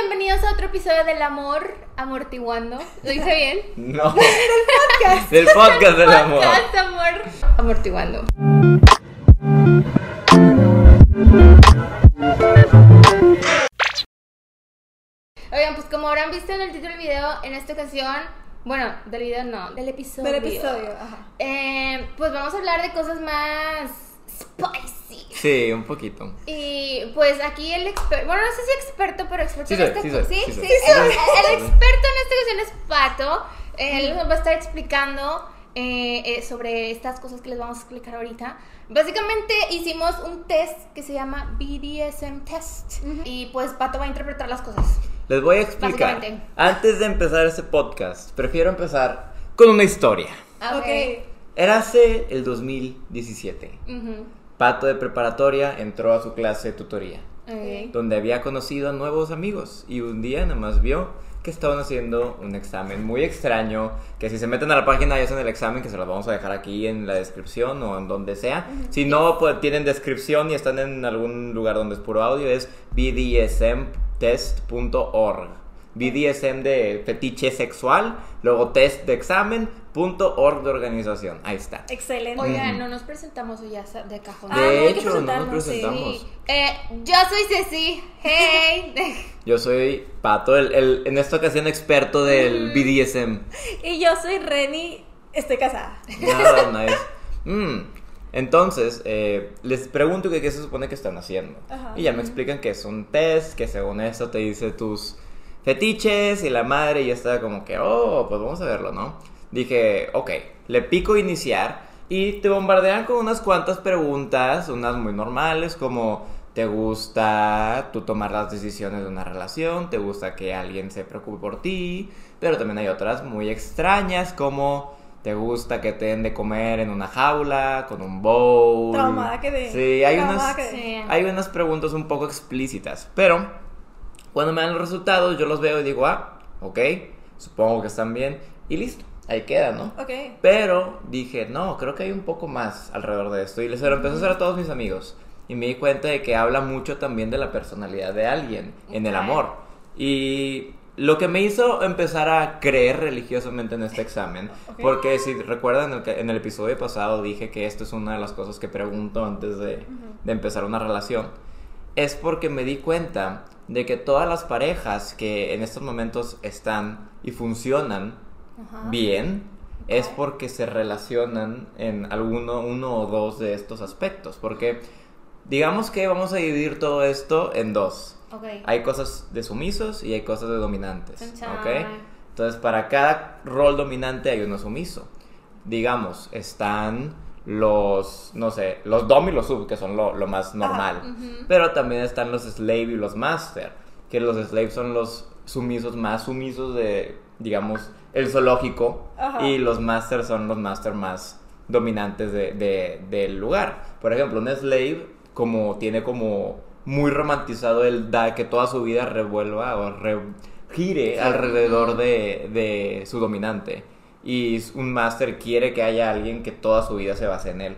bienvenidos a otro episodio del amor amortiguando. ¿Lo hice bien? No. Del podcast del amor. Podcast amor amortiguando. Oigan, pues como habrán visto en el título del video, en esta ocasión, bueno, del video no, del episodio. Del episodio, ajá. Eh, pues vamos a hablar de cosas más spicy. Sí, un poquito. Y pues aquí el experto, bueno, no sé si experto, pero experto Sí en soy, esta sí soy, ¿sí? sí soy. El, el experto en esta ocasión es Pato. Él nos va a estar explicando eh, eh, sobre estas cosas que les vamos a explicar ahorita. Básicamente hicimos un test que se llama BDSM Test. Y pues Pato va a interpretar las cosas. Les voy a explicar. Básicamente. Antes de empezar este podcast, prefiero empezar con una historia. Ok. Érase el 2017. Ujú. Pato de preparatoria entró a su clase de tutoría, donde había conocido a nuevos amigos y un día nada más vio que estaban haciendo un examen muy extraño, que si se meten a la página y hacen el examen, que se los vamos a dejar aquí en la descripción o en donde sea. Si no pues, tienen descripción y están en algún lugar donde es puro audio, es bdsmtest.org. BDSM de fetiche sexual, luego test de examen, punto org de organización. Ahí está. Excelente. Oigan, no nos presentamos hoy ya de cajón. Ah, no, De hay que hecho, no nos presentamos. Sí. Eh, yo soy Ceci. Hey. Yo soy Pato, el, el- en esta ocasión experto del BDSM. Y yo soy Reni, estoy casada. Nada, nice. Mm, Entonces, eh, les pregunto que qué se supone que están haciendo. Ajá. Y ya me explican que es un test, que según esto te dice tus fetiches y la madre, y ya está como que, oh, pues vamos a verlo, ¿no? Dije, ok, le pico iniciar y te bombardean con unas cuantas preguntas, unas muy normales, como te gusta tú tomar las decisiones de una relación, te gusta que alguien se preocupe por ti, pero también hay otras muy extrañas, como te gusta que te den de comer en una jaula, con un bowl. Traumada quedé. Sí, hay unas, hay unas preguntas un poco explícitas, pero cuando me dan los resultados yo los veo y digo, ah, ok, supongo que están bien y listo, ahí queda, ¿no? Ok. Pero dije, no, creo que hay un poco más alrededor de esto. Y les lo empecé a hacer a todos mis amigos. Y me di cuenta de que habla mucho también de la personalidad de alguien en el amor. Y lo que me hizo empezar a creer religiosamente en este examen, Ok. porque si recuerdan, en el, en el episodio pasado dije que esto es una de las cosas que pregunto antes de, de empezar una relación, es porque me di cuenta de que todas las parejas que en estos momentos están y funcionan Ajá. bien es porque se relacionan en alguno uno o dos de estos aspectos porque digamos que vamos a dividir todo esto en dos hay cosas de sumisos y hay cosas de dominantes Chan, chan. ¿ok? entonces para cada rol dominante hay uno sumiso digamos están los no sé los dom y los sub que son lo, lo más normal. pero también están los slave y los master que los slave son los sumisos más sumisos de digamos el zoológico Ajá. y los master son los master más dominantes de, de- del lugar. Por ejemplo un slave como tiene como muy romantizado el da que toda su vida revuelva o re- gire alrededor de, de su dominante y un master quiere que haya alguien que toda su vida se base en él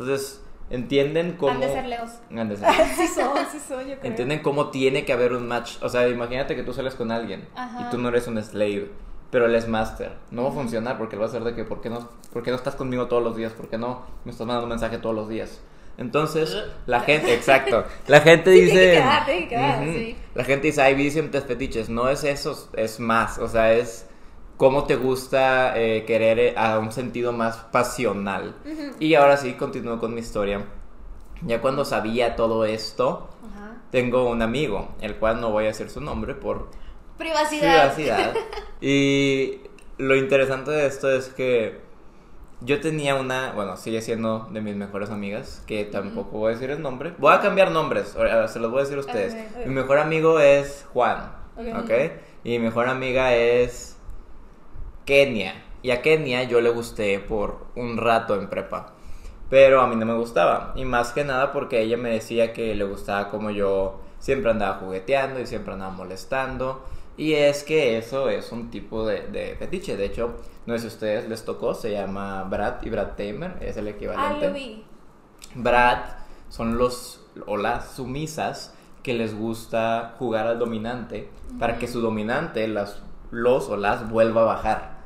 entonces entienden cómo Han de ser leos. Han de ser. Sí son, sí son, yo creo. Entienden cómo tiene que haber un match. O sea, imagínate que tú sales con alguien Ajá. y tú no eres un slave, pero él es master. No va a funcionar porque él va a ser de que, ¿por qué no, por qué no estás conmigo todos los días? ¿Por qué no me estás mandando un mensaje todos los días? Entonces, la gente, exacto, la gente Sí, dice... tiene que quedar, tiene que quedar, Ujú. sí. La gente dice, ay, test fetiches. No es eso, es más. O sea, es cómo te gusta eh, querer eh, a un sentido más pasional. Y ahora sí, continúo con mi historia. Ya cuando sabía todo esto, Ajá. tengo un amigo, el cual no voy a decir su nombre por Privacidad. privacidad. y lo interesante de esto es que yo tenía una, bueno, sigue siendo de mis mejores amigas, que tampoco voy a decir el nombre. Voy a cambiar nombres, ahora se los voy a decir a ustedes. Ok, ok. Mi mejor amigo es Juan, Ok. ¿ok? Y mi mejor amiga es Kenia. Y a Kenia yo le gusté por un rato en prepa. Pero a mí no me gustaba. Y más que nada porque ella me decía que le gustaba como yo siempre andaba jugueteando y siempre andaba molestando. Y es que eso es un tipo de, de fetiche. De hecho, no sé si a ustedes les tocó, se llama Brad y Brad Tamer, es el Ah, equivalente. lo vi. Brad son los o las sumisas que les gusta jugar al dominante para que su dominante las, los o las vuelva a bajar.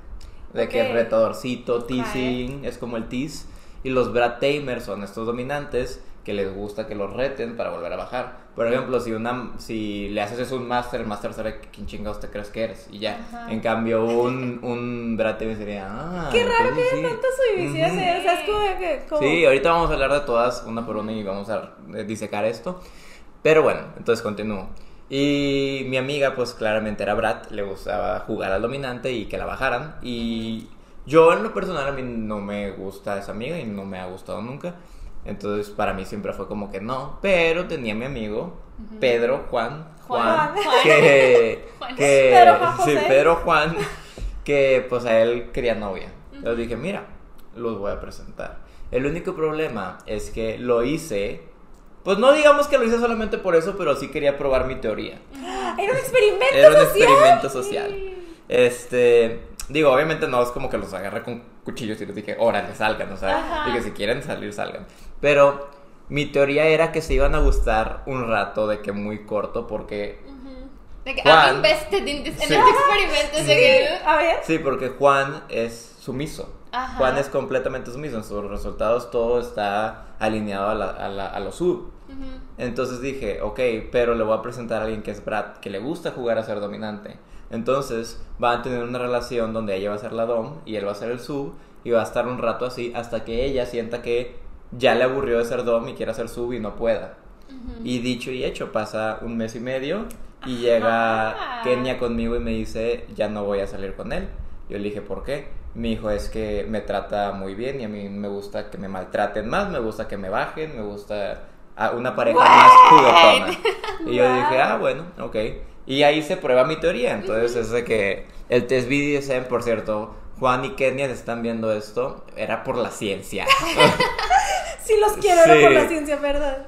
De que Ok. retadorcito, teasing, es como el tease. Y los Brad Tamers son estos dominantes que les gusta que los reten para volver a bajar. Por ejemplo, si una si le haces eso un master, el master sabe quién chingados te crees que eres y ya. Ajá. En cambio, un, un Brad Tamer sería, ah, Qué raro que sí". tantas. Ujú. O sea, es como que. Como... Sí, ahorita vamos a hablar de todas una por una y vamos a eh, disecar esto. Pero bueno, entonces continúo. Y mi amiga, pues claramente era Brad, le gustaba jugar al dominante y que la bajaran. Y yo en lo personal a mí no me gusta esa amiga y no me ha gustado nunca. Entonces para mí siempre fue como que no. Pero tenía mi amigo, Pedro Juan, Juan, Juan. que... Juan. que Pedro Juan sí. Pedro Juan, que pues a él quería novia. Entonces dije, mira, los voy a presentar. El único problema es que lo hice, pues no digamos que lo hice solamente por eso, pero sí quería probar mi teoría. Era un experimento Era un social. experimento social. Este, digo, obviamente no es como que los agarré con cuchillos y les dije, órale, salgan, o sea, dije, si quieren salir, salgan. Pero mi teoría era que se iban a gustar un rato, de que muy corto, porque De que Juan. I'm invested in this- en Sí. este experimento. que- A ver. Sí, porque Juan es sumiso. Ajá. Juan es completamente sumiso. En sus resultados todo está alineado a, la- a la- a lo sub. Entonces dije, ok, pero le voy a presentar a alguien que es Brad, que le gusta jugar a ser dominante. Entonces van a tener una relación donde ella va a ser la dom y él va a ser el sub y va a estar un rato así hasta que ella sienta que ya le aburrió de ser dom y quiera ser sub y no pueda. Y dicho y hecho, pasa un mes y medio y llega Ajá. Kenia conmigo y me dice, ya no voy a salir con él. Yo le dije, ¿por qué? Me dijo, es que me trata muy bien y a mí me gusta que me maltraten más, me gusta que me bajen, me gusta a una pareja más juguetona. Y yo dije, ah, bueno, ok. Y ahí se prueba mi teoría. Entonces es de que el test BDSM, por cierto, Juan y Kenia están viendo esto, era por la ciencia. Sí los quiero, era por la ciencia, ¿verdad?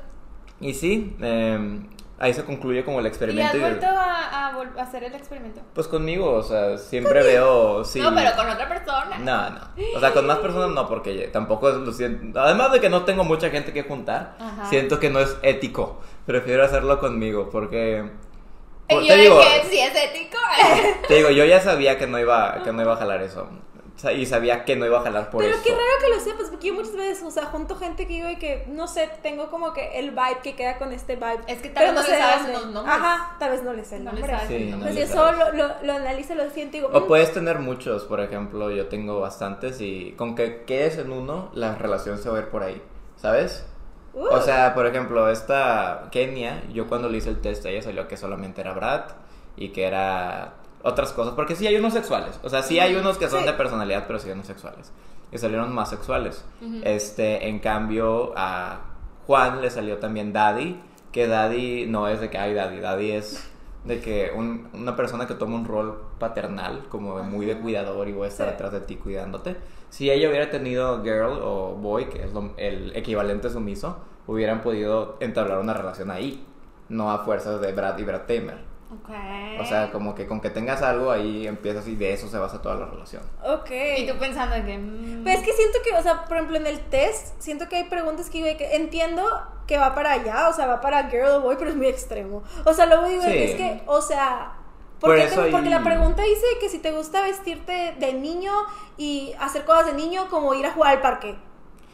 y sí, eh, ahí se concluye como el ¿Y has experimento. y- vuelto a, a hacer el experimento? Pues conmigo, o sea, siempre veo. Sí. No, pero con otra persona. No, no. O sea, con más personas no, porque tampoco es lo siento. Además de que no tengo mucha gente que juntar, Ajá. siento que no es ético. Prefiero hacerlo conmigo, porque. Por- yo te digo, dije, si es ético. te digo, yo ya sabía que no iba, que no iba a jalar eso. Y sabía que no iba a jalar por Pero eso. qué raro que lo sepas, porque yo muchas veces, o sea, junto gente que digo y que, no sé, tengo como que el vibe que queda con este vibe. Es que tal pero vez no sé le sabes los nombres. Ajá, tal vez no le sé el No nombre. Sí, no. Pues eso sabes. lo, lo, lo analizo, lo siento y digo, O mm, puedes tener muchos, por ejemplo, yo tengo bastantes y con que quedes en uno, la relación se va a ir por ahí, ¿sabes? uh, O sea, por ejemplo, esta Kenia, yo cuando le hice el test ella salió que solamente era Brad y que era otras cosas, porque sí hay unos sexuales, o sea, sí hay unos que son Sí. de personalidad, pero sí hay unos sexuales. Y salieron más sexuales. Ujú. Este, en cambio, a Juan le salió también Daddy, que Daddy no es de que hay Daddy, Daddy es de que un- una persona que toma un rol paternal, como muy de cuidador y voy a estar Sí. atrás de ti cuidándote. Si ella hubiera tenido girl o boy, que es lo- el equivalente sumiso, hubieran podido entablar una relación ahí, no a fuerzas de Brad y Brad Tamer. Ok. O sea, como que con que tengas algo ahí empiezas y de eso se basa toda la relación. Ok. Y tú pensando que. mm, Pero es que siento que, o sea, por ejemplo, en el test, siento que hay preguntas que, digo, que entiendo que va para allá, o sea, va para girl o boy, pero es muy extremo. O sea, luego digo, Sí. es que, o sea, Por porque, eso te- porque la pregunta dice que si te gusta vestirte de niño y hacer cosas de niño, como ir a jugar al parque.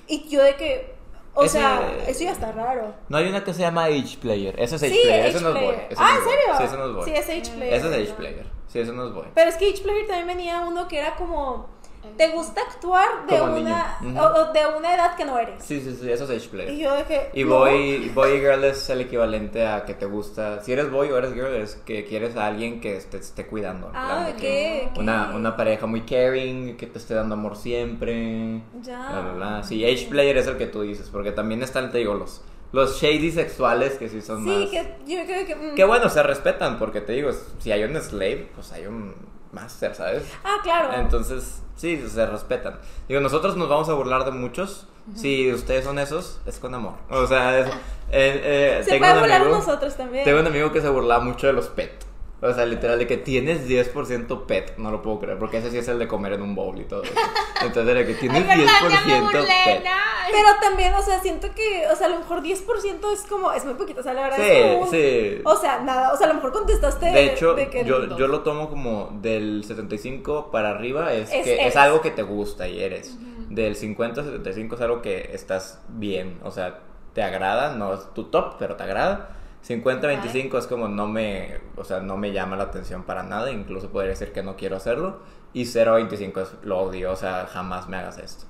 Y yo de que, o Ese- sea, eso ya está raro. No hay una que se llama Age Player. Ese es Age Player. H Ese no es boy. Ah, no ¿en es boy. serio? Sí, ese no es boy. Sí, es H player. Ese es Age Player. Sí, ese no es boy. Pero es que H Player también venía uno que era como, ¿te gusta actuar de Como una, o- de una edad que no eres? Sí, sí, sí, eso es Age Y Player. yo dije, Y no. boy, boy y girl es el equivalente a que te gusta. Si eres boy o eres girl, es que quieres a alguien que te esté cuidando. Ah, plan de ok, que ok. Una, una pareja muy caring, que te esté dando amor siempre. Ya. bla, bla, bla. Sí, Age Player es el que tú dices, porque también están, te digo, los, los shady sexuales que sí son Sí, más. que yo creo que... mm. Que bueno, se respetan, porque te digo, si hay un slave, pues hay un master, ¿sabes? Ah, claro. Entonces, sí, se respetan. Digo, nosotros nos vamos a burlar de muchos. Si ustedes son esos, es con amor. O sea, es- eh, eh, Se tengo, puede un volar amigo, nosotros también. tengo un amigo que se burlaba mucho de los pet. O sea, literal, de que tienes 10% pet. No lo puedo creer, porque ese sí es el de comer en un bowl y todo eso. Entonces, de que tienes Ay, verdad, ya me 10% burlé, pet. no. Pero también, o sea, siento que, o sea, a lo mejor 10% es como, es muy poquito, o sea, la verdad es Sí, como un- sí. O sea, nada, o sea, a lo mejor contestaste De hecho, de que yo, yo lo tomo como del 75 para arriba es, Es- que eres. es algo que te gusta y eres. Del 50 a 75 es algo que estás bien, o sea, te agrada, no es tu top, pero te agrada. 50 25 es como no me, o sea, no me llama la atención para nada, incluso podría decir que no quiero hacerlo. Y 0 25 es lo odio, o sea, jamás me hagas esto.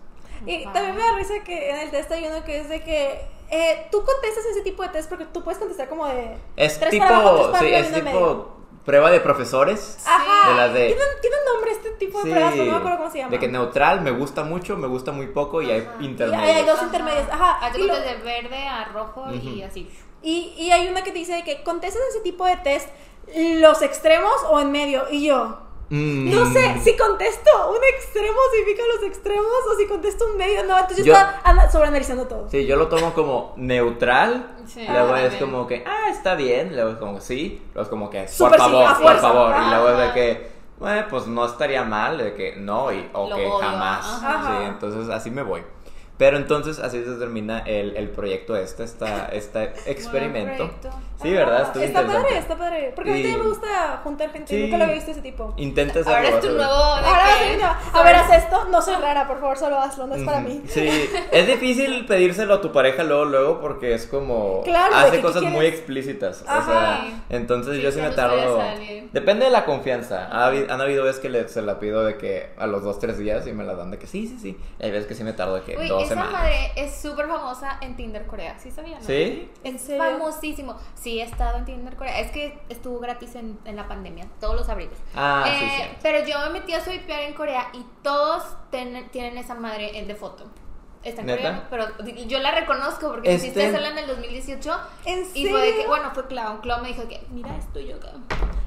Y también me da risa que en el test hay uno que es de que eh, tú contestas ese tipo de test porque tú puedes contestar como de Es tres para abajo, tres tipo, para sí, arriba, es y tipo medio. prueba de profesores. Ajá. de las de- ¿Tiene, tiene un nombre este tipo de Sí, pruebas, pero no me acuerdo cómo se llama. de que neutral me gusta mucho, me gusta muy poco y hay Ajá. Y intermedios. hay, hay dos Ajá. intermedias, ajá. Haz de Y, lo- de verde a rojo y Ujú. así. Y, y hay una que te dice de que contestas ese tipo de test los extremos o en medio. Y yo, Mm. no sé, si contesto un extremo significa los extremos o si contesto un medio, no. Entonces yo, Yo- estaba ana- sobreanalizando todo. Sí, yo lo tomo como neutral. Sí, luego ah, es también. como que, ah, está bien. Luego es como que sí. Luego es como que, por Súper sí, favor, por fuerza. favor. Y luego es de que, bueno, pues no estaría mal. De que no, y, o que jamás. ajá. Sí, entonces así me voy. Pero entonces así se termina el, el proyecto este, esta, este experimento. proyecto. Sí, ¿verdad? Ah, Estuvo está padre, está padre. Porque a mí Y- también me gusta juntar gente. Sí. Nunca lo había visto ese tipo. Intenta hacerlo. Ahora es tu nuevo. Ahora sí, no. A ver, haz esto. No soy rara, por favor, solo hazlo. No es para mí. Sí, es difícil pedírselo a tu pareja luego, luego, porque es como Claro, hace que, ¿qué cosas muy explícitas. O Ajá. sea, entonces Sí, yo sí sí, me tardo. Depende de la confianza. Ha han habido veces que le- se la pido de que a los dos, tres días y me la dan de que sí, sí, sí. Y hay veces que sí me tardo de que Uy, dos esa semanas. madre es súper famosa en Tinder Corea. ¿Sí sabían? no? ¿Sí? ¿En serio? Famosísimo. Sí, he estado en Tinder Corea. Es que estuvo gratis en, en la pandemia, todos los abriles. Ah, sí, Eh, sí. Pero yo me metí a swipear en Corea y todos ten- tienen esa madre en de foto. Está coreano, pero yo la reconozco porque Este- hiciste hacerla en el 2018. ¿En Y fue de que, serio? bueno, fue Clown. Clown me dijo que, mira esto y yo que.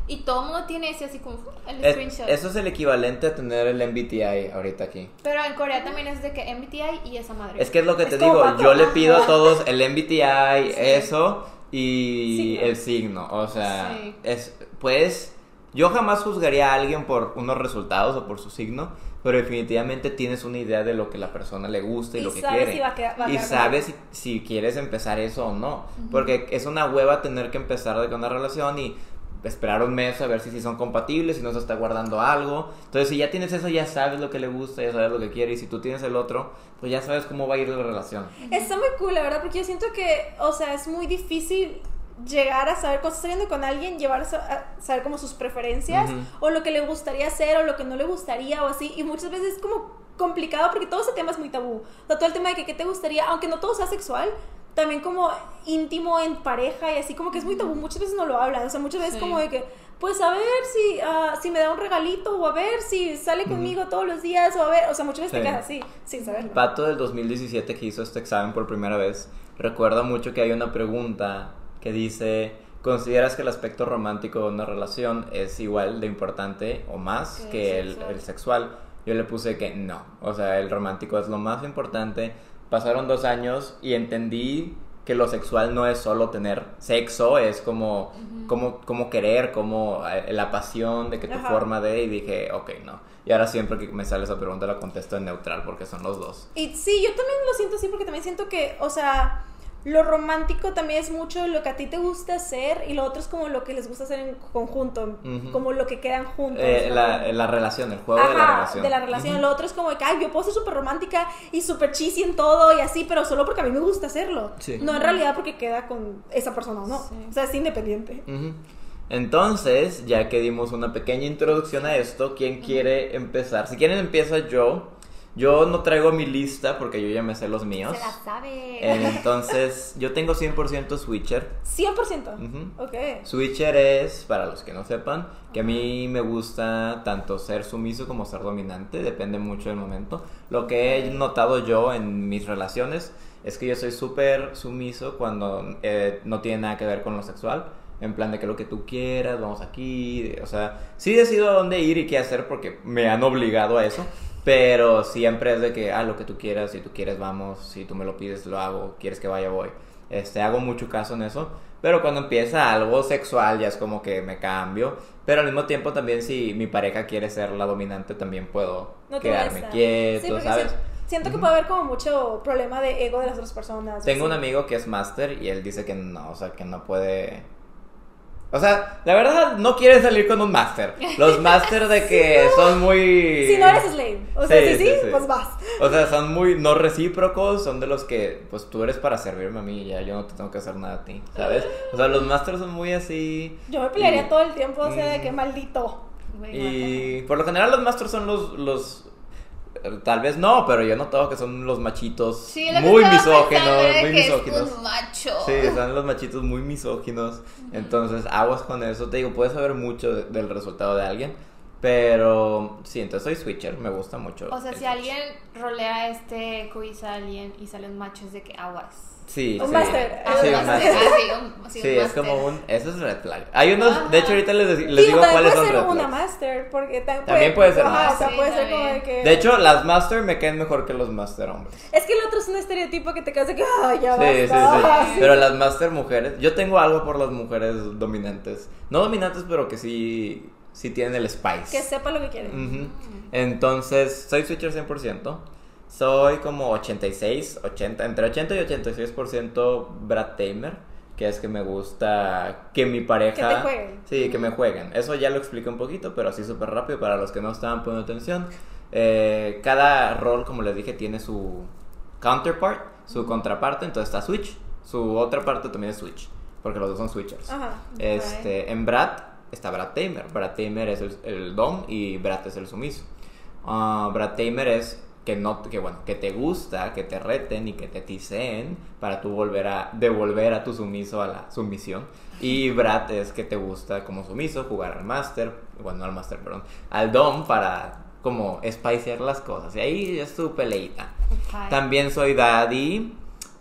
Y todo el mundo tiene ese así como el Es- screenshot. eso es el equivalente a tener el MBTI ahorita aquí. Pero en Corea también es de que MBTI y esa madre. Es que es lo que Es te digo, pato. yo le pido a todos el MBTI, eso y Signo. el signo. O sea, Sí. es pues yo jamás juzgaría a alguien por unos resultados o por su signo, pero definitivamente tienes una idea de lo que la persona le gusta y, Y lo que quiere. si va a quedar- va a y sabes si, si quieres empezar eso o no, porque es una hueva tener que empezar con una relación y esperar un mes a ver si, si son compatibles, si no se está guardando algo. Entonces, si ya tienes eso, ya sabes lo que le gusta, ya sabes lo que quiere. Y si tú tienes el otro, pues ya sabes cómo va a ir la relación. Está muy cool, la verdad, porque yo siento que, o sea, es muy difícil llegar a saber cuando estás saliendo con alguien, llevar a sa- a saber como sus preferencias Ujú. o lo que le gustaría hacer o lo que no le gustaría o así. Y muchas veces es como complicado porque todo ese tema es muy tabú. O sea, todo el tema de que qué te gustaría, aunque no todo sea sexual, también como íntimo en pareja y así como que es muy tabú. Muchas veces no lo hablan. O sea, muchas veces Sí. como de que, pues a ver si, ah, si me da un regalito o a ver si sale conmigo todos los días o a ver, o sea, muchas veces Sí. te quedas así, sin saberlo. Pato del 2017 que hizo este examen por primera vez, recuerda mucho que hay una pregunta que dice, ¿consideras que el aspecto romántico de una relación es igual de importante o más Que que el sexual. el sexual? Yo le puse que no, o sea, el romántico es lo más importante. Pasaron dos años y entendí que lo sexual no es solo tener sexo, es como, como, como querer, como eh, la pasión de que tu Ajá. forma de, y dije, ok, no. Y ahora siempre que me sale esa pregunta la contesto en neutral porque son los dos. Y sí, yo también lo siento así porque también siento que, o sea, lo romántico también es mucho lo que a ti te gusta hacer y lo otro es como lo que les gusta hacer en conjunto, como lo que quedan juntos. Eh, ¿no? la, la relación, el juego de la relación. de la relación. Ujú. Lo otro es como de que, ay, yo puedo ser súper romántica y súper cheesy en todo y así, pero solo porque a mí me gusta hacerlo. Sí. No en realidad porque queda con esa persona o no. Sí. O sea, es independiente. Entonces, ya que dimos una pequeña introducción a esto, ¿quién quiere empezar? Si quieren empieza yo. Yo no traigo mi lista porque yo ya me sé los míos. Se la sabe. Entonces, yo tengo 100% Switcher. 100%. Ujú. Ok. Switcher es, para los que no sepan, que a mí me gusta tanto ser sumiso como ser dominante, depende mucho del momento. Lo que he notado yo en mis relaciones es que yo soy súper sumiso cuando eh, no tiene nada que ver con lo sexual. En plan de que lo que tú quieras, vamos aquí. O sea, sí decido a dónde ir y qué hacer porque me han obligado a eso. Pero siempre es de que, ah, lo que tú quieras, si tú quieres, vamos. Si tú me lo pides, lo hago. Quieres que vaya, voy. Este, hago mucho caso en eso. Pero cuando empieza algo sexual ya es como que me cambio. Pero al mismo tiempo también si mi pareja quiere ser la dominante también puedo No quedarme quieto, Sí, ¿sabes? si- Siento que puede haber como mucho problema de ego de las otras personas. Tengo un amigo que es máster y él dice que no, o sea, que no puede... O sea, la verdad no quiere salir con un máster. Los máster de que son muy... Si no eres slave. O sea, Sí, sí, sí, sí, sí. pues vas. O sea, son muy no recíprocos, son de los que, pues tú eres para servirme a mí y ya yo no te tengo que hacer nada a ti, ¿sabes? O sea, los másters son muy así. Yo me pelearía y- todo el tiempo, o sea, de que maldito. Y por lo general los másters son los, los tal vez no, pero yo noto que son los machitos Sí, lo muy misóginos, muy es misóginos. un macho. Sí, son los machitos muy misóginos. Entonces, aguas con eso. Te digo, puedes saber mucho de- del resultado de alguien. Pero sí, entonces soy switcher, me gusta mucho. O sea, si switch. alguien rolea este quiz a alguien y sale un macho es de que aguas. Sí, Un sí. máster. Ah, Sí, un máster. Ah, sí, un, sí, Sí, un es como un. Eso es red flag. Hay unos. Ajá. De hecho, ahorita les, les Sí, digo también cuáles puede son ser red una flags. master, porque ta- También puede ser ajá, O master. sea, puede Sí, ser como de también. que... De hecho, las master me caen mejor que los master hombres. Es que el otro es un estereotipo que te quedas de que, ay, ya Sí, sí, sí. basta. sí. Pero las master mujeres. Yo tengo algo por las mujeres dominantes. No dominantes, pero que sí. Sí tienen el spice. Que sepa lo que quiere. Ujú. Entonces, soy switcher 100%. Soy como 86, 80, entre 80 y 86% Brad Tamer, que es que me gusta que mi pareja... Que te jueguen. Sí, que me jueguen. Eso ya lo expliqué un poquito, pero así súper rápido para los que no estaban poniendo atención. Eh, cada rol, como les dije, tiene su counterpart, su contraparte, entonces está Switch. Su otra parte también es Switch, porque los dos son Switchers. Ajá. Este, en Brad está Brad Tamer. Brad Tamer es el, el dom y Brad es el sumiso. Ah, Brad Tamer es que no que bueno, que te gusta, que te reten y que te tiseen para tú volver a devolver a tu sumiso a la sumisión. Y Brad es que te gusta como sumiso jugar al master, bueno, no al master, perdón, al dom para como spicear las cosas. Y ahí es tu peleita. Ok. También soy daddy,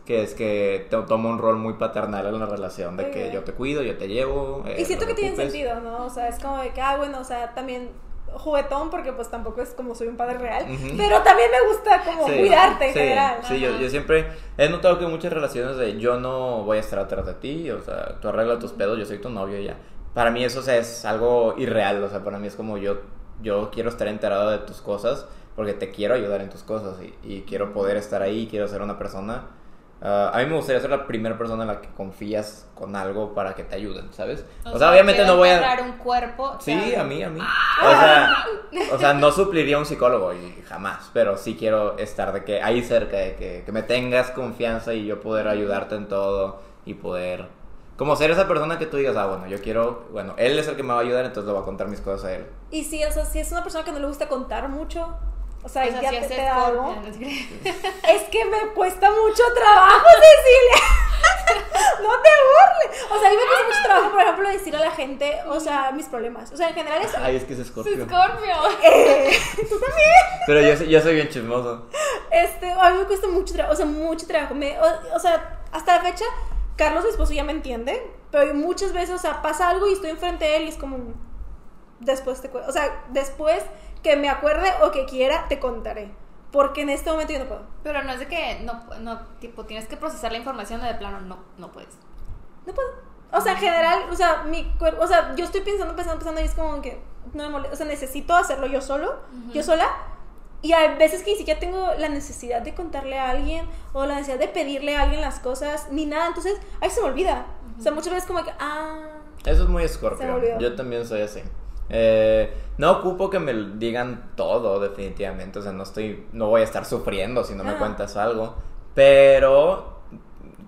que es que to- tomo un rol muy paternal en la relación, de que Ok. yo te cuido, yo te llevo. eh, Y siento no que te tiene sentido, ¿no? O sea, es como de que, ah, bueno, o sea, también juguetón, porque pues tampoco es como soy un padre real, pero también me gusta como Sí, cuidarte en sí, general. Sí, yo, yo siempre he notado que muchas relaciones de yo no voy a estar atrás de ti, o sea, tú arregla tus pedos, yo soy tu novio y ya. Para mí eso o sea, es algo irreal, o sea, para mí es como yo, yo quiero estar enterado de tus cosas porque te quiero ayudar en tus cosas y, y quiero poder estar ahí, quiero ser una persona. Ah, a mí me gustaría ser la primera persona en la que confías con algo para que te ayuden, ¿sabes? O, sea, obviamente quiero no voy a... encontrar un cuerpo. Sí, a mí, a mí. O sea, o sea, no supliría un psicólogo y jamás, pero sí quiero estar de que ahí cerca, de que, que me tengas confianza y yo poder ayudarte en todo y poder como ser esa persona que tú digas, ah, bueno, yo quiero, bueno, él es el que me va a ayudar, entonces le voy a contar mis cosas a él. Y sí, o sea, si es una persona que no le gusta contar mucho, o sea, O sea, ya si te, es te da algo. Scorpio. Es que me cuesta mucho trabajo, Cecilia. no te burles. O sea, a mí me cuesta mucho trabajo, por ejemplo, decir a la gente, o sea, mis problemas. O sea, en general es... Ay, es que es Es escorpio. Scorpio. Eh, Tú también. Pero yo, soy- yo soy bien chismoso. Este, a mí me cuesta mucho trabajo, o sea, mucho trabajo. Me- o, o sea, hasta la fecha, Carlos, mi esposo, ya me entiende, pero muchas veces, o sea, pasa algo y estoy enfrente de él y es como, después te o sea, después que me acuerde o que quiera, te contaré. Porque en este momento yo no puedo. Pero no es de que no, no, tipo, tienes que procesar la información o de plano no, no puedes. No puedo. O sea, en general, o sea, mi cuerpo, o sea, yo estoy pensando, pensando, pensando y es como que no me molesta, o sea, necesito hacerlo yo solo, yo sola. Y hay veces que ni siquiera tengo la necesidad de contarle a alguien o la necesidad de pedirle a alguien las cosas, ni nada. Entonces, ahí se me olvida. O sea, muchas veces como que, ah, Eso es muy escorpio. Yo también soy así. Eh, no ocupo que me digan todo, definitivamente. O sea, no estoy, no voy a estar sufriendo si no me Ah. cuentas algo. Pero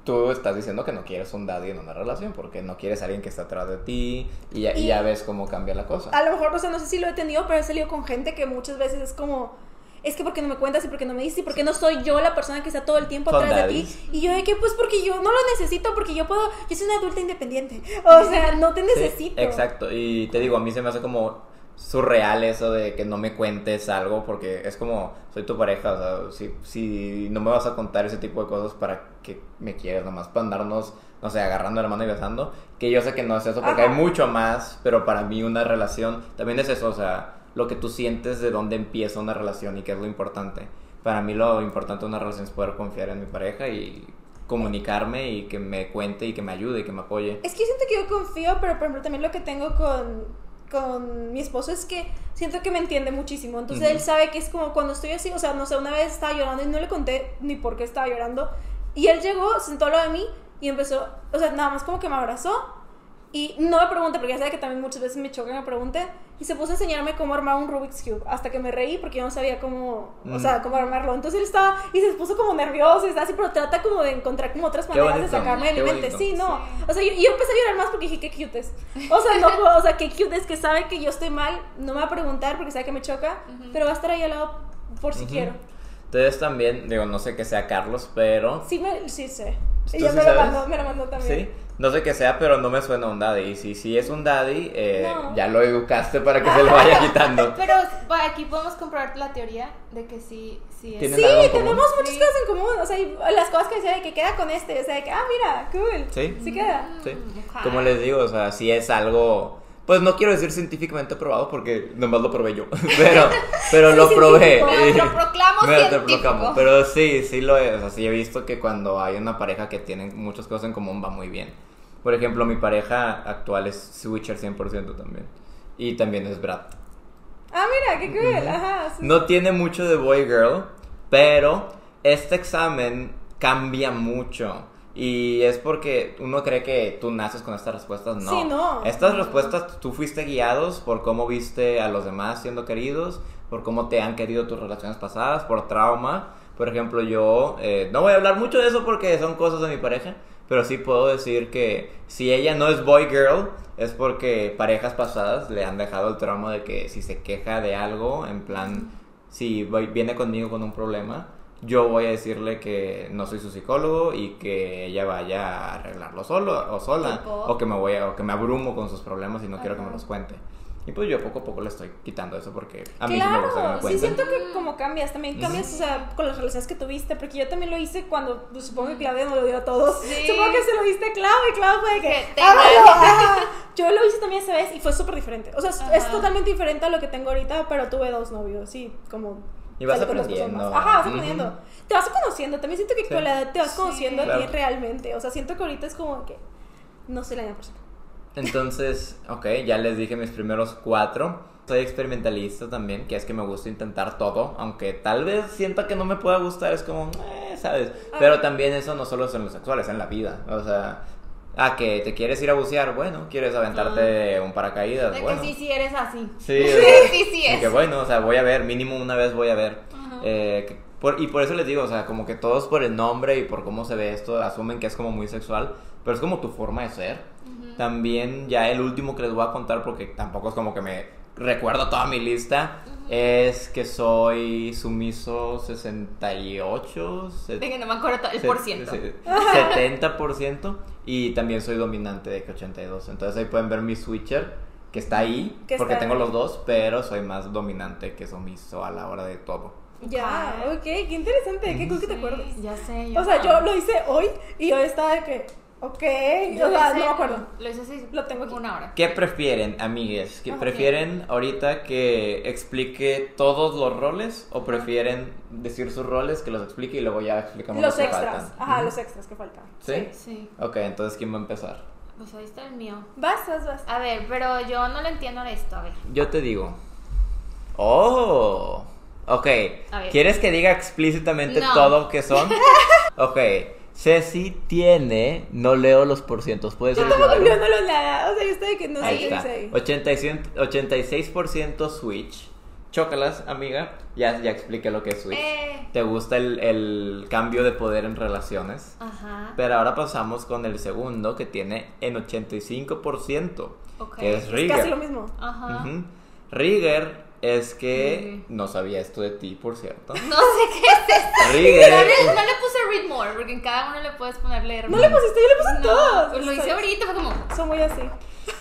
tú estás diciendo que no quieres un daddy en una relación porque no quieres a alguien que está atrás de ti y ya, y Y- ya ves cómo cambia la cosa. a lo mejor, o sea, no sé si lo he tenido, pero he salido con gente que muchas veces es como, es que porque no me cuentas y porque no me dices y porque no soy yo la persona que está todo el tiempo atrás de ti. Y yo de que, pues porque yo no lo necesito, porque yo puedo, yo soy una adulta independiente. O sea, no te Sí, necesito. exacto. Y te digo, a mí se me hace como surreal eso de que no me cuentes algo porque es como soy tu pareja, o sea, si, si no me vas a contar ese tipo de cosas para que me quieras, nomás para andarnos, no sé, agarrando la mano y besando, que yo sé que no es eso porque Ajá. hay mucho más, pero para mí una relación también es eso, o sea, lo que tú sientes de dónde empieza una relación y qué es lo importante. Para mí lo importante de una relación es poder confiar en mi pareja y comunicarme y que me cuente y que me ayude y que me apoye. Es que yo siento que yo confío, pero por ejemplo también lo que tengo con, con mi esposo es que siento que me entiende muchísimo. Entonces Ujú. él sabe que es como cuando estoy así, o sea, no sé, una vez estaba llorando y no le conté ni por qué estaba llorando. Y él llegó, se sentó lado de mí y empezó, o sea, nada más como que me abrazó. Y no me pregunte, porque ya sabe que también muchas veces me choca que me pregunte. Y se puso a enseñarme cómo armar un Rubik's Cube. Hasta que me reí porque yo no sabía cómo, o Mm. sea, cómo armarlo. Entonces él estaba, y se puso como nervioso y está así, pero trata como de encontrar como otras maneras de sacarme de mi mente. Sí, no. Sí. O sea, yo, yo empecé a llorar más porque dije, qué cute es. O sea, no puedo, o sea, qué cute es que sabe que yo estoy mal. No me va a preguntar porque sabe que me choca, pero va a estar ahí al lado por si Ujú. quiero. Entonces también, digo, no sé que sea Carlos, pero... Sí, me, sí sé. ¿Tú Ella sí me lo mandó, me lo mandó también. Sí, no sé qué sea, pero no me suena un daddy. Y si sí es un daddy, eh, No. ya lo educaste para que se lo vaya quitando. Pero va, aquí podemos comprobar la teoría de que sí, sí es. Tienen Sí, algo en común. tenemos muchas Sí. cosas en común. O sea, y las cosas que decía de que queda con este. O sea, de que, ah, mira, cool. Sí. Sí queda. Sí. Mm, Como ajá. les digo, o sea, si es algo... Pues no quiero decir científicamente probado porque nomás lo probé yo, pero, pero lo Sí, probé. Lo- proclamo Me científico. proclamo, Pero sí, sí lo es. O sea, sí he visto que cuando hay una pareja que tiene muchas cosas en común va muy bien. Por ejemplo, mi pareja actual es Switcher 100% también. Y también es Brad. Ah, mira, qué cool. Ajá. sí. No tiene mucho de boy girl, pero este examen cambia mucho. Y es porque uno cree que tú naces con estas respuestas. No. Sí, no. Estas respuestas tú fuiste guiados por cómo viste a los demás siendo queridos, por cómo te han querido tus relaciones pasadas, por trauma. Por ejemplo, yo eh, no voy a hablar mucho de eso porque son cosas de mi pareja, pero sí puedo decir que si ella no es boy girl, es porque parejas pasadas le han dejado el trauma de que si se queja de algo, en plan, si voy- viene conmigo con un problema, yo voy a decirle que no soy su psicólogo y que ella vaya a arreglarlo solo o sola, Tipo. o que me voy a, o que me abrumo con sus problemas y no quiero que me los cuente. Y pues yo poco a poco le estoy quitando eso porque a mí sí me gusta que me Claro, sí siento que como cambias, también cambias, o sea, con las relaciones que tuviste, porque yo también lo hice cuando, pues, supongo que Claudia no lo dio a todos, Sí. supongo que se lo diste a Clau y Clau fue de que, ajá". yo lo hice también esa vez y fue súper diferente, o sea, es- totalmente diferente a lo que tengo ahorita, pero tuve dos novios, sí, como... Y vas aprendiendo. Ajá, vas aprendiendo. Te vas conociendo, también siento que Sí. con la edad te vas Sí, conociendo a ti claro. realmente, o sea, siento que ahorita es como que no soy la misma persona. Entonces, ok, ya les dije mis primeros cuatro. Soy experimentalista también, que es que me gusta intentar todo, aunque tal vez sienta que no me pueda gustar, es como, eh, ¿sabes? Pero también eso no solo es en lo sexual, es en la vida. O sea, a que te quieres ir a bucear, bueno, quieres aventarte de un paracaídas, De bueno. que sí, sí eres así. Sí, sí, o sea, sí, sí y es. que bueno, o sea, voy a ver, mínimo una vez voy a ver. Eh, que- por- y por eso les digo, o sea, como que todos por el nombre y por cómo se ve esto, asumen que es como muy sexual, pero es como tu forma de ser. También ya el último que les voy a contar, porque tampoco es como que me recuerdo toda mi lista, es que soy sumiso 68, se- De que no me acuerdo el por ciento. se- 70% y también soy dominante de que 82. Entonces ahí pueden ver mi switcher que está ahí Que porque está tengo ahí. los dos, pero soy más dominante que sumiso a la hora de todo. Ya, ok, qué interesante, qué cool que te acuerdes. Sí, Ya sé. O sea, yo lo hice hoy y yo estaba de que, ok, Yo o sea, hice- no me acuerdo. Lo hice así. Lo tengo aquí. Una hora. ¿Qué prefieren, amigues? ¿Que Ok. ¿Prefieren ahorita que explique todos los roles o prefieren decir sus roles, que los explique y luego ya explicamos Los que extras, faltan? ajá, Ujú. los extras que faltan. ¿Sí? Sí. Ok, entonces ¿quién va a empezar? Pues ahí está el mío. Vas, vas, vas. A ver, pero yo no lo entiendo de esto. A ver. Yo te digo. Oh. Ok. A ver. ¿Quieres que diga explícitamente No. todo que son? ok. Ceci tiene. No leo los porcientos. ¿Puedes Yo no lo nada, o sea, yo estoy de que no sé Ahí qué está. dice ahí. 86%, 86% Switch. Chócalas, amiga. Ya, ya expliqué lo que es Switch. Eh. ¿Te gusta el, el cambio de poder en relaciones? Ajá. Pero ahora pasamos con el segundo que tiene en 85%. Ok. Que es Es Rigger. casi lo mismo. Ajá. Rigger es que no sabía esto de ti, por cierto. No sé qué es esto. Rigger. No le, no le puse read more, porque en cada uno le puedes poner leer No le pusiste, yo le puse No, todos. pues lo hice ahorita, fue como. Son muy así.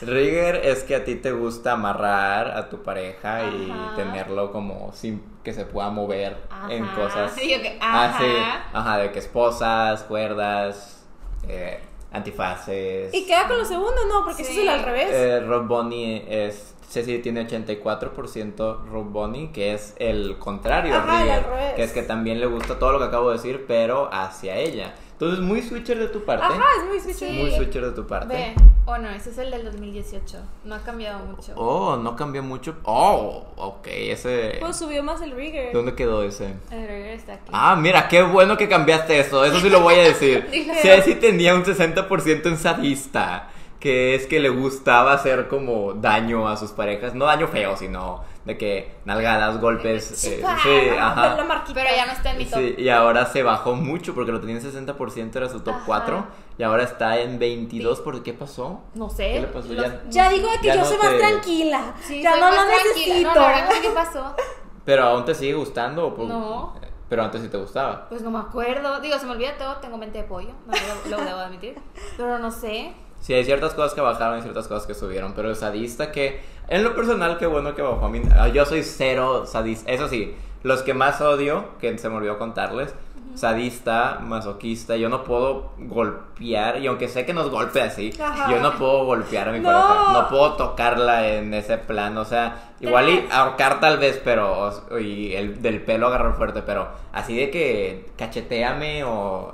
Rigger es que a ti te gusta amarrar a tu pareja y tenerlo como sin que se pueda mover en Ajá. cosas. Yo que, Ah, sí. ajá. Ajá, de que esposas, cuerdas, eh, antifaces. Y queda con lo segundo, no, porque Sí. eso es el al revés. Eh, Rob Bonnie es. Ceci tiene 84% Rob que es el contrario, Ajá, el Rigger, revés. que es que también le gusta todo lo que acabo de decir, pero hacia ella. Entonces, muy switcher de tu parte. Ajá, es muy switcher. Sí. Muy switcher de tu parte. Ve, oh no, ese es el del 2018. No ha cambiado mucho. Oh, no cambió mucho. Oh, ok, ese. Pues subió más el rigger. ¿Dónde quedó ese? El reggae está aquí. Ah, mira, qué bueno que cambiaste eso. Eso sí lo voy a decir. Sí tenía un 60% en sadista. Que es que le gustaba hacer como daño a sus parejas. No daño feo, sino de que nalgadas, golpes. eh, sí, ajá. Pero ya no está en mi top. Sí, y ahora se bajó mucho porque lo tenía en 60%, era su top Ajá. 4. Y ahora está en 22. ¿Por qué pasó? No sé. ¿Qué le pasó? los- Ya- Ya digo que Ya yo no soy te- más tranquila. Sí, ya soy no lo necesito. No, no, ahora no sé qué pasó. ¿Pero aún te sigue gustando? o por- No. Pero antes sí te gustaba. Pues no me acuerdo. Digo, se me olvida todo. Tengo mente de pollo. No lo, lo debo admitir. Pero no sé. Sí, hay ciertas cosas que bajaron y ciertas cosas que subieron, pero el sadista que, en lo personal, qué bueno que bajó a mí. ah, Yo soy cero sadista. Eso sí, los que más odio, que se me olvidó contarles, sadista, masoquista, yo no puedo golpear, y aunque sé que nos golpe así, Ajá. yo no puedo golpear a mi No. pareja, no puedo tocarla en ese plan, o sea, igual y ahorcar tal vez, pero, y el del pelo agarrar fuerte, pero así de que cacheteame o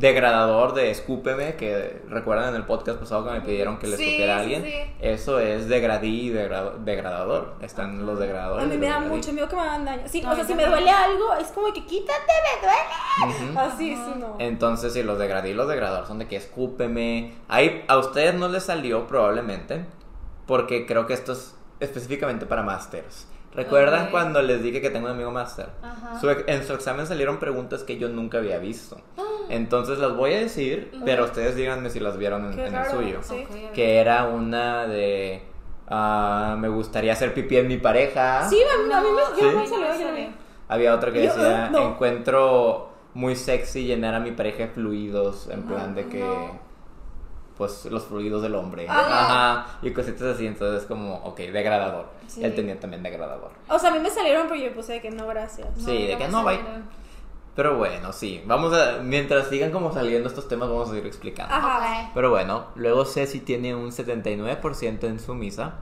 degradador de escúpeme, que recuerdan en el podcast pasado que me pidieron que le Sí, escupiera a alguien, sí. eso es degradí y degra- degradador, están los degradadores. A mí me da degradí. mucho miedo que me hagan daño. Sí, No, o sea, si me duele algo, es como que quítate, me duele. Así, sí, no. Entonces, sí, los degradí y los degradadores son de que escúpeme. Ahí a ustedes no les salió probablemente, porque creo que esto es específicamente para masters. ¿Recuerdan cuando les dije que tengo un amigo máster? Ajá. Su ex- en su examen salieron preguntas que yo nunca había visto. Ah. Entonces las voy a decir, pero ustedes díganme si las vieron en, el suyo. sí. Que era una de... ah, me gustaría hacer pipí en mi pareja. Sí, a mí, a mí me, No, yo ¿Sí? me salió, yo. Había otra que Yo, decía, no. encuentro muy sexy llenar a mi pareja de fluidos, en plan de que, no. Pues, los fluidos del hombre. Ajá. Ajá. Y cositas así, entonces como, ok, degradador. Sí. Él tenía también degradador. O sea, a mí me salieron, pero yo puse de que no, gracias. Sí, de que no, bye. Pero bueno, sí, vamos a, mientras sigan como saliendo estos temas, vamos a ir explicando. Ajá. Pero bueno, luego Ceci tiene un 79% en sumisa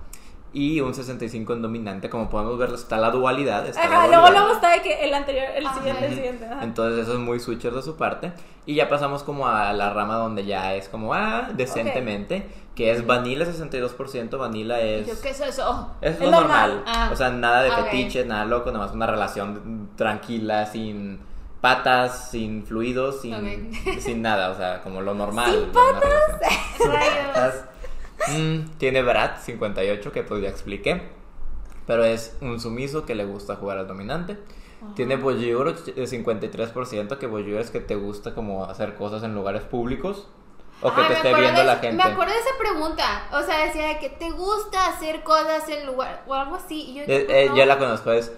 y un 65% en dominante. Como podemos ver, está la dualidad. Está la Ajá, luego dualidad. luego está de que el anterior, el Ajá. siguiente, el siguiente. Ajá. Entonces eso es muy switcher de su parte. Y ya pasamos como a la rama donde ya es como, ah, decentemente. Que es vanilla 62%, vanilla es... Yo, ¿Qué es eso? Es Es lo normal. normal. Ah. O sea, nada de Ah, ok. fetiches, nada loco, nada más una relación tranquila, sin patas, sin fluidos, sin, Ok. sin nada. O sea, como lo normal. ¿Sin relación. Sin Rayos. patas. Mm, tiene Brat 58, que pues ya expliqué. Pero es un sumiso que le gusta jugar al dominante. Tiene Voyeur de 53%, que Voyeur es que te gusta como hacer cosas en lugares públicos. O que Ah, te esté viendo de la gente. Me acuerdo de esa pregunta. O sea, decía de que te gusta hacer cosas en lugar o algo así. Y yo Eh, eh, no. Ya la conozco, es...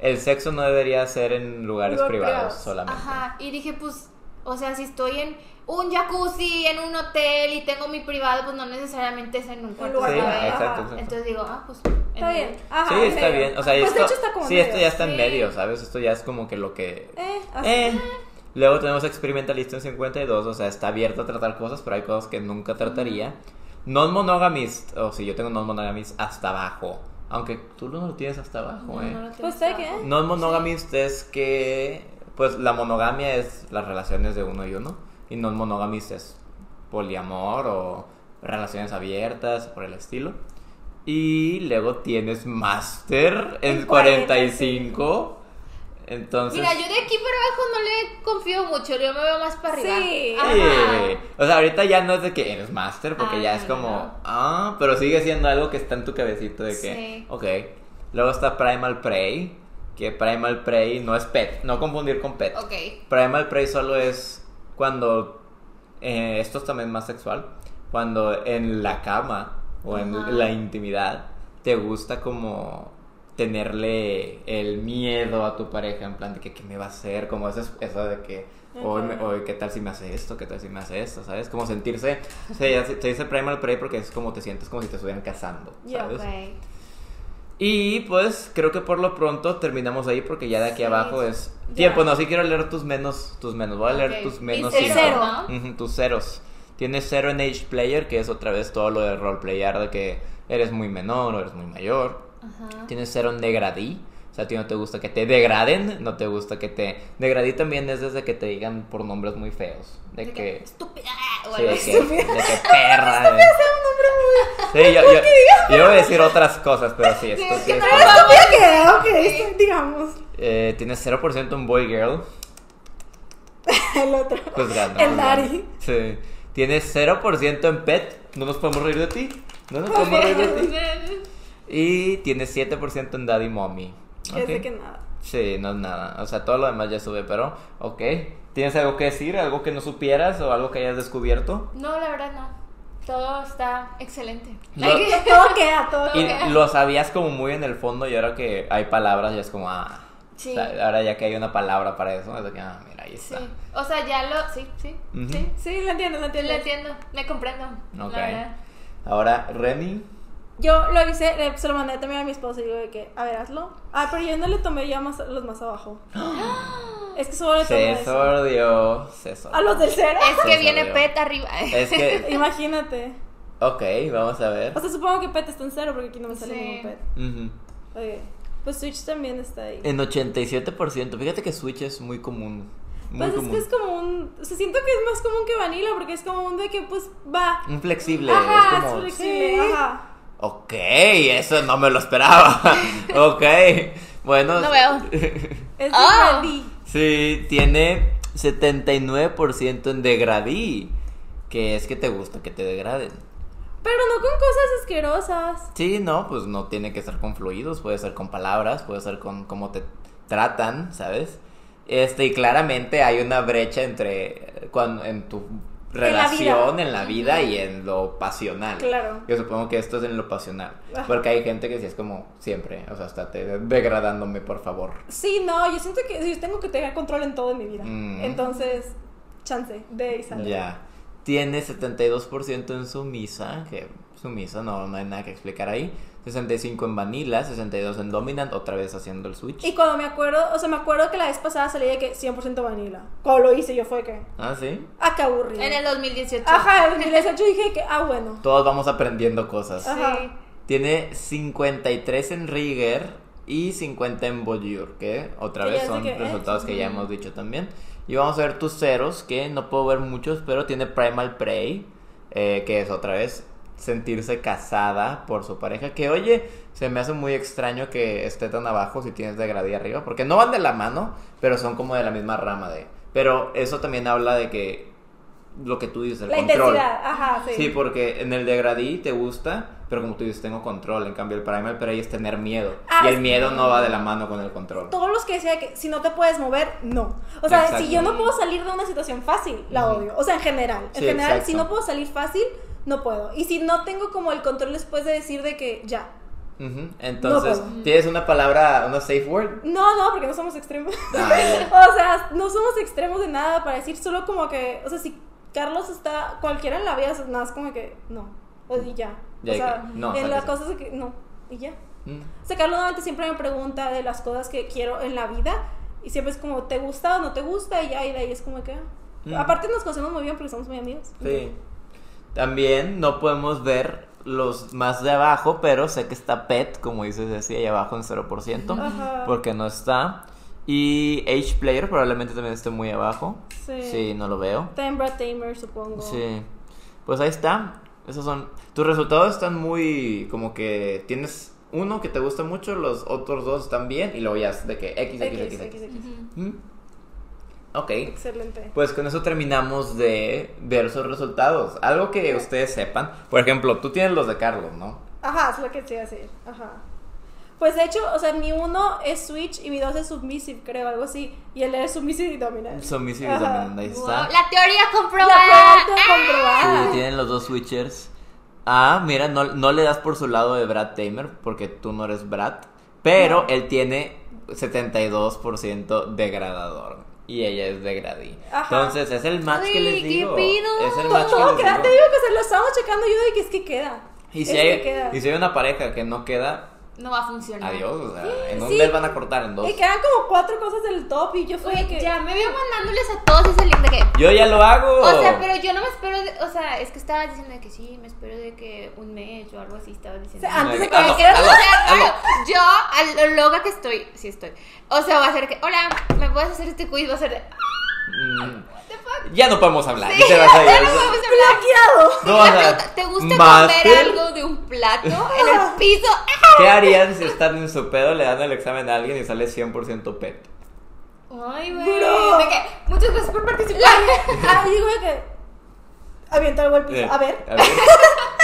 El sexo no debería ser en lugares Lugar privados privados. solamente. Ajá. Y dije, pues, o sea, si estoy en un jacuzzi, en un hotel y tengo mi privado, pues no necesariamente es en un cuarto lugar Sí, exacto. Entonces digo, ah, pues. Está en- bien. Ajá, sí, está medio. bien. O sea, pues esto, de hecho está como sí, esto ya está en Sí. medio, ¿sabes? Esto ya es como que lo que... Eh, así. Eh. Luego tenemos experimentalista en 52, o sea, está abierto a tratar cosas, pero hay cosas que nunca trataría. Non-monogamist, o si yo tengo non-monogamist hasta abajo. Aunque tú no lo tienes hasta abajo, No, ¿eh? no lo Pues, ¿sabe claro. qué? Non-monogamist es que, pues la monogamia es las relaciones de uno y uno, y non-monogamist es poliamor o relaciones abiertas, por el estilo. Y luego tienes master en En 45. Entonces... Mira, yo de aquí para abajo no le confío mucho, yo me veo más para arriba. Sí. O sea, ahorita ya no es de que eres máster, porque Ah, ya es no, como, no. ah, pero sigue siendo algo que está en tu cabecito de que, Sí. ok. Luego está Primal Prey, que Primal Prey no es pet, no confundir con pet. Ok. Primal Prey solo es cuando, eh, esto es también más sexual, cuando en la cama o Ajá. en la intimidad te gusta como tenerle el miedo a tu pareja, en plan de que qué me va a hacer, como eso, eso de que hoy, me- hoy qué tal si me hace esto, qué tal si me hace esto, ¿sabes? Como sentirse, se, se dice Primal Prey porque es como te sientes como si te estuvieran cazando, ¿sabes? Y pues creo que por lo pronto terminamos ahí porque ya de aquí Sí, abajo es ya. tiempo. No, sí quiero leer tus menos, tus menos. Voy a leer tus menos cero. ¿no? Ujú, tus ceros. Tienes cero en Age Player, que es otra vez todo lo de roleplayar de que eres muy menor o eres muy mayor. Ajá. Tienes cero en Degradí. Sea, a ti no te gusta que te degraden, no te gusta que te... Degradí también es desde que te digan por nombres muy feos. De De que... Estúpida. O Sí, algo de que, de que perra. de- Sí, yo, yo, yo iba a decir otras cosas, pero sí, esto es sí que no como- era Ok, digamos. Eh, Tienes 0% en Boy Girl, El otro. pues. El pues Dari. Sí. Tienes 0% en Pet, no nos podemos reír de ti. No nos podemos reír de ti. Y tienes 7% en Daddy Mommy. Que es de Ok. que nada. Sí, no es nada. O sea, todo lo demás ya sube, pero, ok. ¿Tienes algo que decir? ¿Algo que no supieras o algo que hayas descubierto? No, la verdad no. Todo está excelente. Lo- Todo queda, todo Y queda. lo sabías como muy en el fondo y ahora que hay palabras ya es como, ah. Sí. o sea, ahora ya que hay una palabra para eso, es de que, ah, mira, ahí Sí. está. O sea, ya lo. Sí, sí. Ujú. Sí. Sí, lo entiendo, lo Sí, entiendo. lo entiendo. Me comprendo. Ok. La verdad. Ahora, Remy. Yo lo hice, le- se lo mandé también a mi esposo y digo de que, a ver, hazlo. Ah, pero yo no le tomé ya más, los más abajo. Es que solo le tomé Se eso. sordió. Se sordió. A los del cero. Es que Se viene sordió. pet arriba. Es que, Imagínate. ok, vamos a ver. O sea, supongo que Pet está en cero porque aquí no me sale Sí. ningún Pet. Ujú. Ok. Pues Switch también está ahí. En 87%. Fíjate que Switch es muy común. Muy Pues es común. que es como un. O sea, siento que es más común que Vanilla porque es como un de que, pues, va. Un flexible. Ajá, es como. es flexible. sí. Ajá. Ok, eso no me lo esperaba. ok, bueno. No veo. Es Ah. degradí. Sí, tiene 79% en degradí. Que es que te gusta que te degraden. Pero no con cosas asquerosas. Sí, no, pues no tiene que ser con fluidos, puede ser con palabras, puede ser con cómo te tratan, ¿sabes? Este, y claramente hay una brecha entre cuando, en tu la vida. relación, en la vida y en lo pasional. Claro. Yo supongo que esto es en lo pasional. Porque hay gente que sí es como siempre, o sea, estate degradándome, por favor. Sí, no, yo siento que yo tengo que tener control en todo en mi vida. Mm. Entonces, chance, de sale. Ya. Tiene 72% en sumisa, que sumisa no, no hay nada que explicar ahí. 65 en vanilla, 62 en dominant, otra vez haciendo el switch. Y cuando me acuerdo, o sea, me acuerdo que la vez pasada salí de que 100% vanilla. Cuando lo hice yo fue que, Ah, sí. ah, qué aburrido. En el 2018. Ajá, en el 2018 dije que, ah, bueno. Todos vamos aprendiendo cosas. Sí. Ajá. Tiene 53 en Rigger y 50 en Voyeur, que otra Que vez son que es. resultados que ya hemos dicho también. Y vamos a ver tus ceros, que no puedo ver muchos, pero tiene Primal Prey, eh, que es otra vez sentirse casada por su pareja. Que oye, se me hace muy extraño que esté tan abajo si tienes degradí arriba, porque no van de la mano, pero son como de la misma rama de. Pero eso también habla de que lo que tú dices, el La control. intensidad, ajá, sí. Sí, porque en el degradí te gusta, pero como tú dices, tengo control. En cambio, el primal prey es tener miedo. Ah, y el miedo no va de la mano con el control. Todos los que decía que si no te puedes mover, no. O sea, Exacto. si yo no puedo salir de una situación fácil, la odio. O sea, en general. En Sí, general, exacto. si no puedo salir fácil, no puedo. Y si no tengo como el control después de decir de que ya. Entonces. ¿tienes una palabra, una safe word? No, no, porque no somos extremos. Ah, o sea, no somos extremos de nada para decir solo como que, o sea, si Carlos está cualquiera en la vida, es nada, es como que no. O sea, y ya. Ya, o sea, no, en las cosas que no. Y ya. Mm. O sea, Carlos normalmente siempre me pregunta de las cosas que quiero en la vida. Y siempre es como, ¿te gusta o no te gusta? Y ya, y de ahí es como que. ah. Mm. Aparte, nos conocemos muy bien porque somos muy amigos. Sí. También no podemos ver los más de abajo, pero sé que está Pet, como dices así, ahí abajo en 0%, Ajá. porque no está. Y Age Player probablemente también esté muy abajo. Sí. Sí, no lo veo. Brad Tamer, supongo. Sí. Pues ahí está. Esos son. Tus resultados están muy. Como que tienes uno que te gusta mucho, los otros dos están bien, y luego ya es de que X, X, X, X, X. X, X. ¿Mm? Ok. Excelente. Pues con eso terminamos de ver sus resultados. Algo que ustedes sepan. Por ejemplo, tú tienes los de Carlos, ¿no? Ajá, es lo que te iba a decir. Ajá. Pues de hecho, o sea, mi uno es Switch y mi dos es Submissive, creo, algo así. Y el es Submissive y Dominant. Submissive y. Dominant, ahí Wow, está. La teoría La comprobada. parte comprobada. Sí, tienen los dos switchers. Ah, mira, no, no le das por su lado de Brad Tamer porque tú no eres Brad. Pero No. él tiene 72% degradador. Y ella es degradí. Ajá. Entonces es el match que Uy, les ¿qué digo. pido? Es el match que todo les digo. te digo que se lo estamos checando yo de que es que queda. Y Es si, que hay, queda. y si hay una pareja que no queda, No va a funcionar. adiós. O sea, en un Sí. mes van a cortar en dos. Y quedan como cuatro cosas del top y yo fue Oye, de que... ya me veo mandándoles a todos ese link de que. Yo ya lo hago. O sea, pero yo no me espero, de- o sea, es que estabas diciendo de que sí, me espero de que un mes o algo así estabas diciendo. O sea, antes de que me quieras- yo a lo loca que estoy, sí estoy. O sea, va a ser que, hola, ¿me puedes hacer este quiz? Va a ser de, Mm, ya no podemos hablar. Sí, y te vas a ir. ya no podemos hablar. Plaqueado. No, La o sea, pregunta, ¿Te gusta comer algo de un plato en el piso? ¿Qué harían si están en su pedo, le dan el examen a alguien y sale 100% pet? Ay, güey. Muchas gracias por participar. Ah, digo que. Aviento algo al piso. Eh, A ver.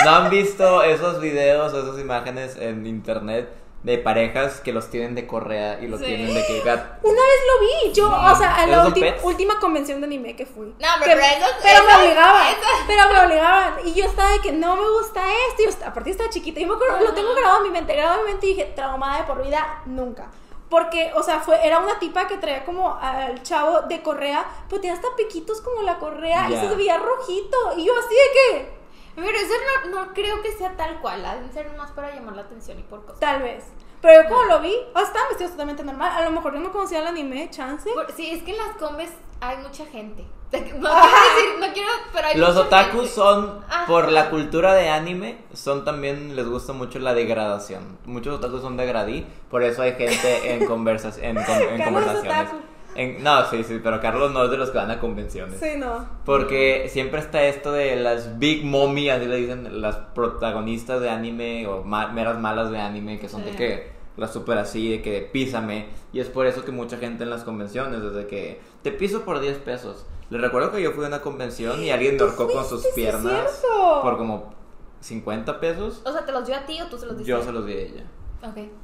¿No han visto esos videos o esas imágenes en internet de parejas que los tienen de correa y lo Sí. tienen de que gat- Una vez lo vi, yo, o sea, en la última convención de anime que fui. No, pero- Que- pero eso- pero me obligaban, eso- pero me obligaban. Y yo estaba de que no me gusta esto. Y yo, aparte estaba chiquita, y me acuerdo, lo tengo grabado en mi mente, grabado en mi mente y dije, traumada de por vida, nunca. Porque, o sea, fue, era una tipa que traía como al chavo de correa, pero tenía hasta piquitos como la correa y se veía rojito. Y yo así de que, Pero eso no, no creo que sea tal cual. Ha de ser más para llamar la atención y por cosas. tal vez. Pero yo como lo vi, oh, estaba vestido totalmente normal. A lo mejor yo no conocía el anime, chance. Por- sí, es que en las comes hay mucha gente. No quiero decir, no quiero, pero hay Los mucha otakus gente. son, Ajá. por la cultura de anime, son también, les gusta mucho la degradación. Muchos otakus son degradí, por eso hay gente en, conversas, en, en conversaciones. otaku. En- no, sí, sí, pero Carlos no es de los que van a convenciones. Sí, no. Porque siempre está esto de las Big Mommy, así le dicen, las protagonistas de anime o ma- meras malas de anime, que son de que las super así, de que písame. Y es por eso que mucha gente en las convenciones, desde que te piso por 10 pesos. Les recuerdo que yo fui a una convención y alguien me ¿Tú ahorcó con sus piernas por como 50 pesos. O sea, ¿te los dio a ti o tú se los diste? Yo se los di a ella.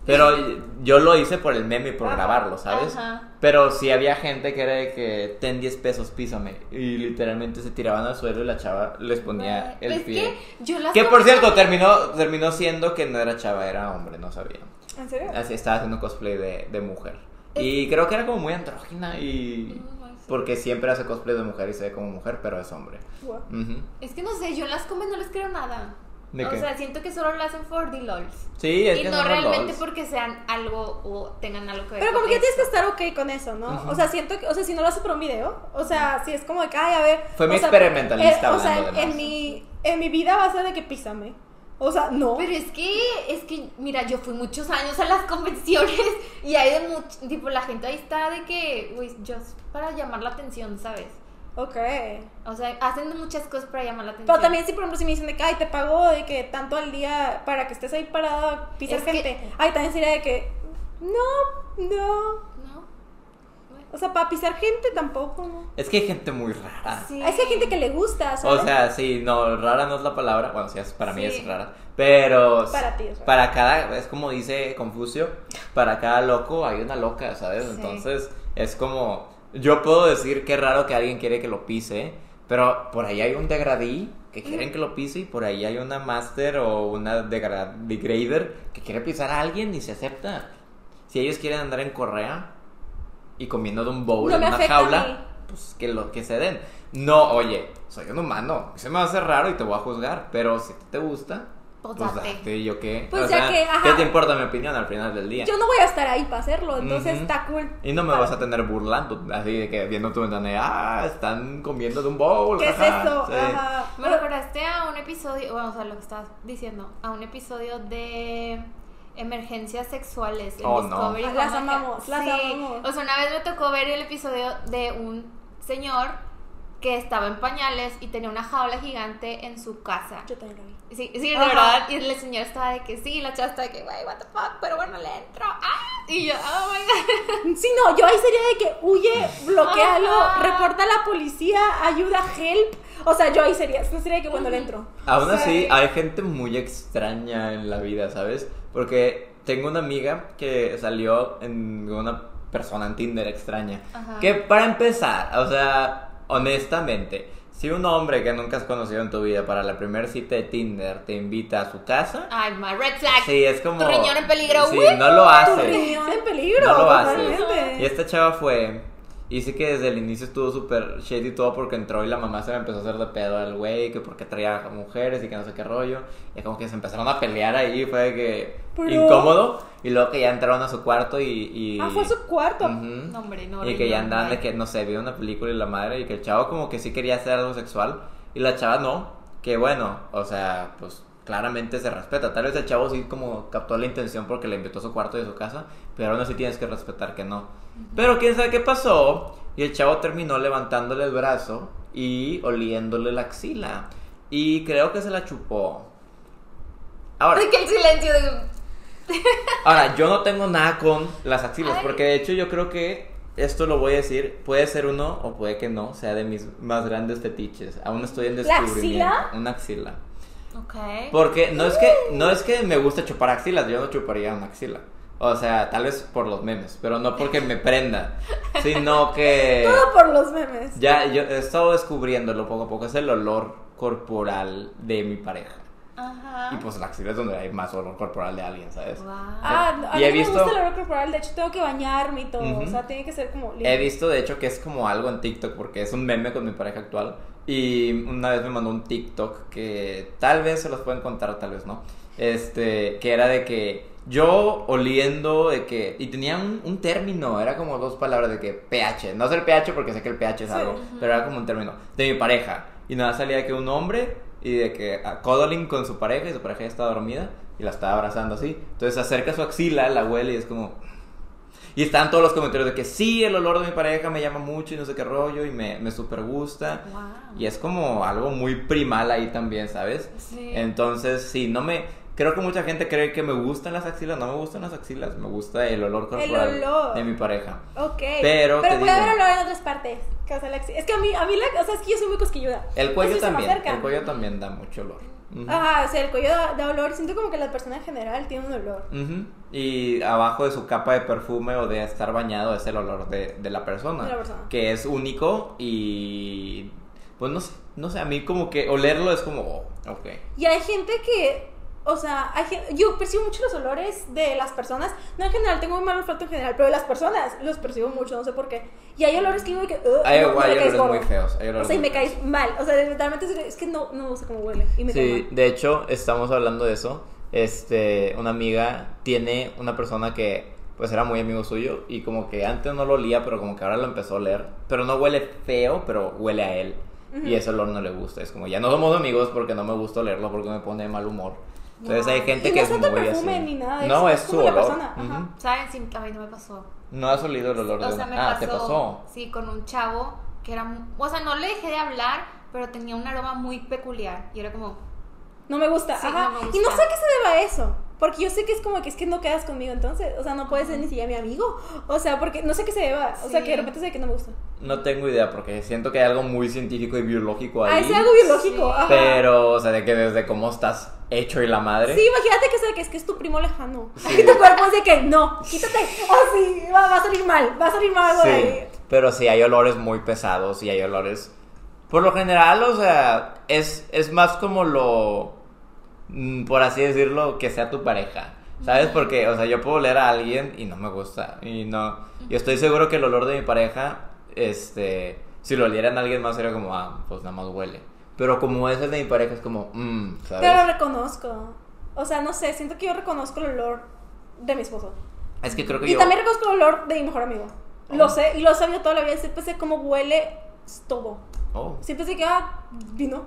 Pero yo lo hice por el meme y por Ajá. grabarlo, ¿sabes? Ajá. Pero sí había gente que era de que ten 10 pesos, písame. Y literalmente se tiraban al suelo y la chava les ponía el pie. que yo las Que por cierto, terminó, terminó siendo que no era chava, era hombre, no sabía. ¿En serio? Así estaba haciendo cosplay de, de mujer. Y creo que era como muy andrógina y... Porque siempre hace cosplay de mujer y se ve como mujer, pero es hombre. Es que no sé, yo en las comes no les creo nada. ¿De o qué? sea, siento que solo lo hacen for the lols. Sí, es y que no son realmente lols. porque sean algo o tengan algo que ver Pero con como que tienes que estar ok con eso, ¿no? Ujú. O sea, siento que, o sea, si no lo haces por un video, o sea, si es como de que, ay, a ver. Fue mi o sea, experimentalista eh, O sea, hablando de en, más. mi, en mi vida va a ser de que písame. O sea, no. Pero es que, es que, mira, yo fui muchos años a las convenciones y hay de mucho, tipo, la gente ahí está de que, güey, just para llamar la atención, ¿sabes? Ok. O sea, hacen muchas cosas para llamar la atención. Pero también si por ejemplo si me dicen de que ay te pago de que tanto al día para que estés ahí parado a pisar Es que- gente. Ay, también sería de que no, no. ¿No? O sea, para pisar gente tampoco, ¿no? Es que hay gente muy rara. Sí. Es que hay gente que le gusta, O ¿sabes? sea, sí, no, rara no es la palabra. Bueno, sí, es- para mí Sí. es rara. Pero. Para ti es rara. Para cada. Es como dice Confucio: para cada loco hay una loca, ¿sabes? Sí. Entonces, es como. Yo puedo decir que raro que alguien quiere que lo pise. Pero por ahí hay un degradí que quieren que lo pise. Y por ahí hay una master o una degra- degrader que quiere pisar a alguien y se acepta. Si ellos quieren andar en correa y comiendo de un bowl No en una jaula, pues que lo que se den. No, oye, soy un humano, se me va a hacer raro y te voy a juzgar, pero si te gusta, Pues pues date. date, ¿y yo qué? Pues O ya sea, que, ajá. ¿qué te importa mi opinión al final del día? Yo no voy a estar ahí para hacerlo, entonces Ujú. está cool. Y no me vas a tener burlando, así de que viendo tu ventana, de, ah, están comiendo de un bowl. ¿Qué es ajá", esto? sí. Ajá. Me recordaste a un episodio, bueno, o sea, lo que estabas diciendo, a un episodio de emergencias sexuales en Oh, no. Discovery. Las amamos, las sí. amamos. O sea, una vez me tocó ver el episodio de un señor que estaba en pañales y tenía una jaula gigante en su casa. Yo también lo vi. Sí, sí, de Ajá. verdad. Y el señor estaba de que sí, la chava estaba de que, güey, what the fuck, pero bueno, le entro. ¡Ah! Y yo, oh my god. Sí, no, yo ahí sería de que huye, bloquealo, Ajá. reporta a la policía, ayuda, help. O sea, yo ahí sería, no sería de que cuando le entro. Aún O sea, así, hay gente muy extraña en la vida, ¿sabes? Porque tengo una amiga que salió en una persona en Tinder extraña. Ajá. Que para empezar, o sea, honestamente, si un hombre que nunca has conocido en tu vida para la primera cita de Tinder te invita a su casa, Ay, my red flag. sí, es como... Tu riñón en peligro, Sí, no lo Tu hace. riñón en peligro. No lo hace. Y esta chava fue. Y sí que desde el inicio estuvo súper shady y todo porque entró y la mamá se le empezó a hacer de pedo al güey, que porque traía mujeres y que no sé qué rollo. Y como que se empezaron a pelear ahí, fue que Pero- incómodo. Y luego que ya entraron a su cuarto y. y Ah, fue su cuarto. No, hombre, no. y que ya andaban de que, no sé, vio una película y la madre, y que el chavo como que sí quería hacer algo sexual, y la chava no, que bueno, o sea, pues claramente se respeta. Tal vez el chavo sí como captó la intención porque le invitó a su cuarto y a su casa, pero aún así tienes que respetar que no. Pero quién sabe qué pasó y el chavo terminó levantándole el brazo y oliéndole la axila. Y creo que se la chupó. Ahora, que el silencio de... ahora, yo no tengo nada con las axilas, Ay. porque de hecho yo creo que esto lo voy a decir, puede ser uno o puede que no, sea de mis más grandes fetiches. Aún estoy en ¿La descubrimiento. axila? Una axila. Ok. Porque no es que no es que me guste chupar axilas, yo no chuparía una axila. O sea, tal vez por los memes, pero no porque me prenda, sino que Todo por los memes. ya yo he estado descubriéndolo poco a poco, es el olor corporal de mi pareja. Ajá. Y pues la axila es donde hay más olor corporal de alguien, ¿sabes? Wow. Ah, a Y mí he me visto- gusta el olor corporal, de hecho tengo que bañarme y todo, o sea, tiene que ser como limpio. He visto de hecho que es como algo en TikTok porque es un meme con mi pareja actual y una vez me mandó un TikTok que tal vez se los pueden contar, tal vez no. Este, que era de que yo oliendo de que y tenía un, un término, era como dos palabras de que pH, no sé el pH porque sé que el pH es Sí. algo, pero era como un término de mi pareja y nada salía de que un hombre y de que a cuddling con su pareja y su pareja ya estaba dormida y la estaba abrazando así. Entonces acerca su axila, la huele y es como y están todos los comentarios de que sí, el olor de mi pareja me llama mucho y no sé qué rollo y me, me super gusta. Wow. Y es como algo muy primal ahí también, ¿sabes? Sí. Entonces, sí, no me... Creo que mucha gente cree que me gustan las axilas. No me gustan las axilas, me gusta el olor corporal olor. de mi pareja. Ok. Pero te puede haber olor en otras partes. que la axi- Es que a mí, a mí la, o sea, es que yo soy muy cosquilluda. El cuello Entonces también, el cuello también da mucho olor. Ujú. Ajá, o sea, el cuello da, da olor. Siento como que la persona en general tiene un olor. Ujú. Y abajo de su capa de perfume o de estar bañado es el olor de, de la persona. De la persona. Que es único y... Pues no sé, no sé, a mí como que olerlo es como... oh, ok. Y hay gente que, o sea, hay gen- yo percibo mucho los olores de las personas. No en general, tengo un mal olfato en general, pero de las personas los percibo mucho, no sé por qué. Y hay olores que digo que, "Ugh, Hay, no, hay olores gordo". muy feos. hay O olores sea, y muy me caes mal. O sea, literalmente es, que no, no sé cómo huele. Y me cae Sí, mal. de hecho, estamos hablando de eso. Este, una amiga tiene una persona que pues era muy amigo suyo y como que antes no lo olía, pero como que ahora lo empezó a oler. Pero no huele feo, pero huele a él. Y ese olor no le gusta. Es como, ya no somos amigos porque no me gusta olerlo, porque me pone de mal humor. Entonces hay gente Y que no es es muy perfume así. ni nada de no, eso, es es su olor. persona, ajá. Ujú. ¿Saben? Sí, a mí no me pasó. No has olido el olor de O sea, una- me Ah, pasó, ¿te pasó? Sí, con un chavo que era. O sea, no le dejé de hablar, pero tenía un aroma muy peculiar. Y era como. No me gusta. Sí, Ajá. no me Y no sé a qué se deba a eso. Porque yo sé que es como que es que no quedas conmigo entonces. O sea, no puedes ser ni siquiera mi amigo. O sea, porque no sé qué se deba. O sea, Sí. que de repente sé que no me gusta. No tengo idea porque siento que hay algo muy científico y biológico ahí. Ah, es algo biológico. Sí. Ajá. Pero, o sea, de que desde cómo estás hecho y la madre. Sí, imagínate que, sea, que es que es tu primo lejano. Sí. Y tu cuerpo es de que no, quítate. Así, va, va a salir mal. Va a salir mal algo de Sí, ahí. pero sí hay olores muy pesados y hay olores. Por lo general, o sea, es, es más como lo. Mm, Por así decirlo, que sea tu pareja. ¿Sabes? Porque, o sea, yo puedo oler a alguien y no me gusta. Y no. Y estoy seguro que el olor de mi pareja, este. Si lo olieran a alguien más, sería como, ah, pues nada más huele. Pero como es el de mi pareja, es como, mmm, ¿sabes? Pero lo reconozco. O sea, no sé, siento que yo reconozco el olor de mi esposo. Es que creo que Y yo. también reconozco el olor de mi mejor amigo. Oh. Lo sé, y lo he sabido toda la vida. Siempre sé cómo huele todo. Oh, Siempre sé que, ah, vino.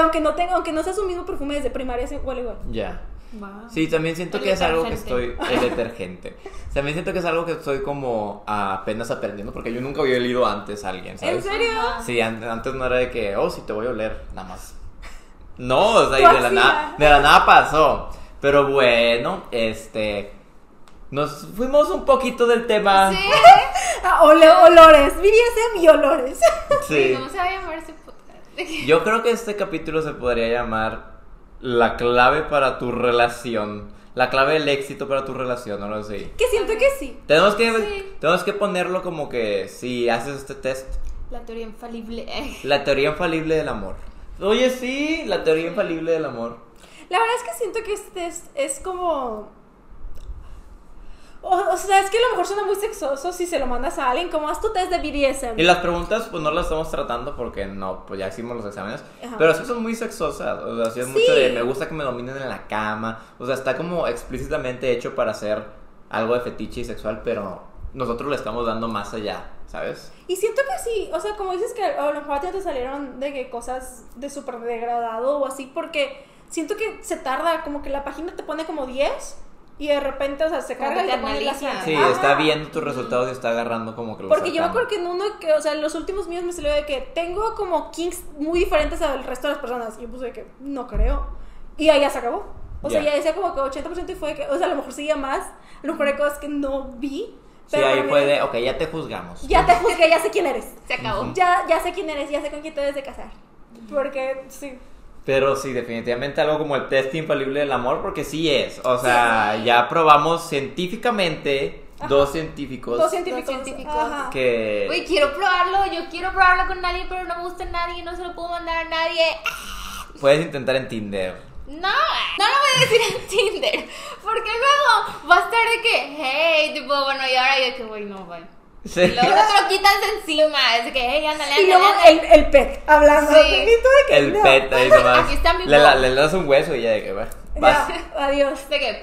Aunque no, tenga, aunque no sea su mismo perfume desde primaria, sí huele igual. ya. Wow. Sí, también siento El que es algo que estoy. detergente. El detergente. También siento que es algo que estoy como apenas aprendiendo, porque yo nunca había olido antes a alguien, ¿sabes? ¿En serio? Sí, an- antes no era de que, oh, sí te voy a oler, nada más. No, o sea, y de la, nada, de la nada pasó. Pero bueno, este. Nos fuimos un poquito del tema. Sí. Ah, ole- olores. BDSM y olores. Sí. ¿Cómo se va a llamar? Yo creo que este capítulo se podría llamar La clave para tu relación. La clave del éxito para tu relación, no lo sé. que siento que sí. Tenemos que, Sí. tenemos que ponerlo como que si haces este test, La teoría infalible. la teoría infalible del amor. Oye, sí, la teoría infalible del amor. La verdad es que siento que este es, es como. O, o sea, es que a lo mejor suena muy sexoso si se lo mandas a alguien, como haz tu test de BDSM. Y las preguntas, pues no las estamos tratando porque no, pues ya hicimos los exámenes. Ajá. Pero sí son muy sexosas. O sea, sí es Sí. mucho de me gusta que me dominen en la cama. O sea, está como explícitamente hecho para hacer algo de fetiche y sexual, pero nosotros le estamos dando más allá, ¿sabes? Y siento que sí, o sea, como dices que a lo mejor a ti te salieron de que cosas de súper degradado o así, porque siento que se tarda, como que la página te pone como 10 y de repente, o sea, se carga y te la. Sí, Ajá. está viendo tus resultados y está agarrando como que los Porque yo me acuerdo que en uno que, o sea, en los últimos míos me salió de que tengo como kinks muy diferentes al resto de las personas. Y yo puse de que no creo. Y ahí ya se acabó. O sea, Ya. decía como que 80% y fue de que, o sea, a lo mejor seguía más. A lo mejor hay cosas que no vi. Sí, pero ahí para mí- fue de, ok, ya te juzgamos. Ya te juzgué, ya sé quién eres. Se acabó. Ujú. Ya, ya sé quién eres, ya sé con quién te debes de casar. Porque, sí. Pero sí, definitivamente algo como el test infalible del amor, porque sí es. O sea, ya probamos científicamente, Ajá. dos científicos, Dos científicos. científicos. Ajá. que... Uy, quiero probarlo, yo quiero probarlo con nadie, pero no me gusta nadie, no se lo puedo mandar a nadie. Puedes intentar en Tinder. No, no lo voy a decir en Tinder, porque luego va a estar de que, hey, tipo, bueno, y ahora yo que, güey, no, bye. Sí. Y luego te lo quitas de encima, es de que, hey, ándale, Y luego el, el pet hablando. Sí. De que El no. pet ahí nomás. Aquí está mi le, das un hueso y ya de que va. Vas. Ya, adiós. De que,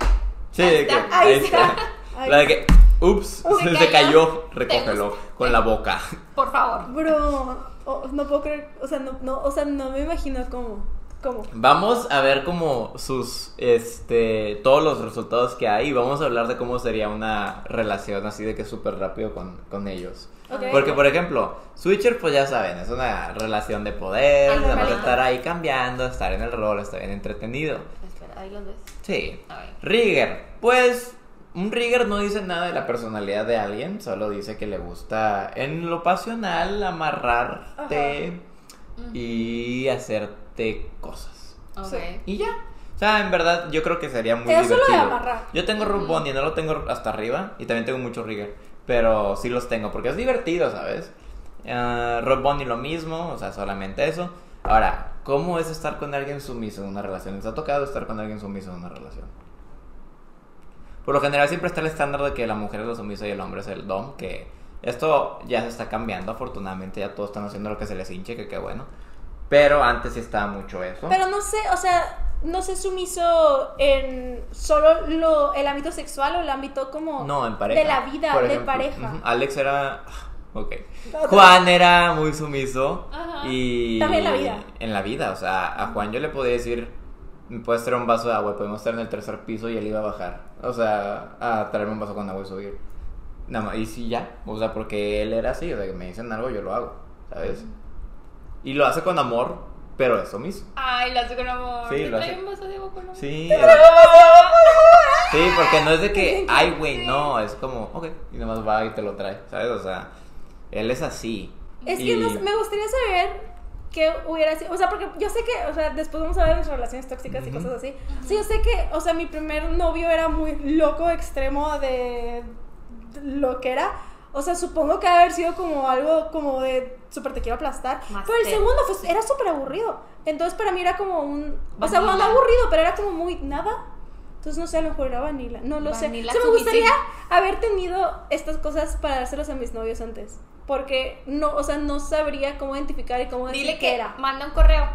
Sí, de que. Ahí ahí está. está. Ahí La de que, ups, Se se, cayó. cayó, recógelo con la boca. por favor. Bro, oh, no puedo creer, o sea, no, no, o sea, no me imagino cómo, cómo. Vamos a ver como sus, este, todos los resultados que hay y vamos a hablar de cómo sería una relación así de que súper rápido con, con ellos. Ok. Porque, por ejemplo, Switcher, pues ya saben, es una relación de poder, Ah, de estar ahí cambiando, estar en el rol, estar bien entretenido. Espera, ahí los ves. Sí. Rigger, pues un Rigger no dice nada de la personalidad de alguien, solo dice que le gusta en lo pasional amarrarte y hacerte cosas. Ok. Sí. Y ya. O sea, en verdad yo creo que sería muy Eso lo de divertido. amarrar. Yo tengo Root Bunny, no lo tengo hasta arriba y también tengo mucho Rigger, pero sí los tengo porque es divertido, ¿sabes? Uh, Rob Bunny lo mismo, o sea, solamente eso. Ahora, ¿cómo es estar con alguien sumiso en una relación? ¿Les ha tocado estar con alguien sumiso en una relación? Por lo general siempre está el estándar de que la mujer es la sumisa y el hombre es el dom, que esto ya se está cambiando, afortunadamente ya todos están haciendo lo que se les hinche, que qué bueno. Pero antes sí estaba mucho eso. Pero no sé, o sea, no sé sumiso en solo lo, el ámbito sexual o el ámbito como No, en pareja. de la vida, Por de ejemplo, pareja. Alex era. Ok. No, Juan era muy sumiso. Ajá. Y. También en la vida. En la vida. O sea, a Juan yo le podía decir. Me puedes traer un vaso de agua. Podemos estar en el tercer piso y él iba a bajar. O sea, a traerme un vaso con agua y subir. Nada más. Y sí, ya. O sea, porque él era así. O sea, que me dicen algo, yo lo hago. ¿Sabes? Y lo hace con amor, pero es sumiso. Ay, lo hace con amor. Sí, ¿Te lo trae hace. un vaso de agua con amor? Sí. Sí, porque no es de que, ay, güey, no, es como, ok, y nomás va y te lo trae, ¿sabes? O sea, él es así. Es Y- que no sé, me gustaría saber qué hubiera sido, o sea, porque yo sé que, o sea, después vamos a ver las relaciones tóxicas y Ujú. cosas así. Sí, yo sé que, o sea, mi primer novio era muy loco, extremo de lo que era. O sea, supongo que haber sido como algo como de súper te quiero aplastar. Más pero el segundo pues, era súper aburrido. Entonces para mí era como un... O sea, bueno, no Vanilla. aburrido, pero era como muy nada. Entonces no sé, a lo mejor era vanilla. No lo sé. Vanilla O sea, me gustaría haber tenido estas cosas para dárselas a mis novios antes. Porque no, o sea, no sabría cómo identificar y cómo decir Dile que era. manda un correo.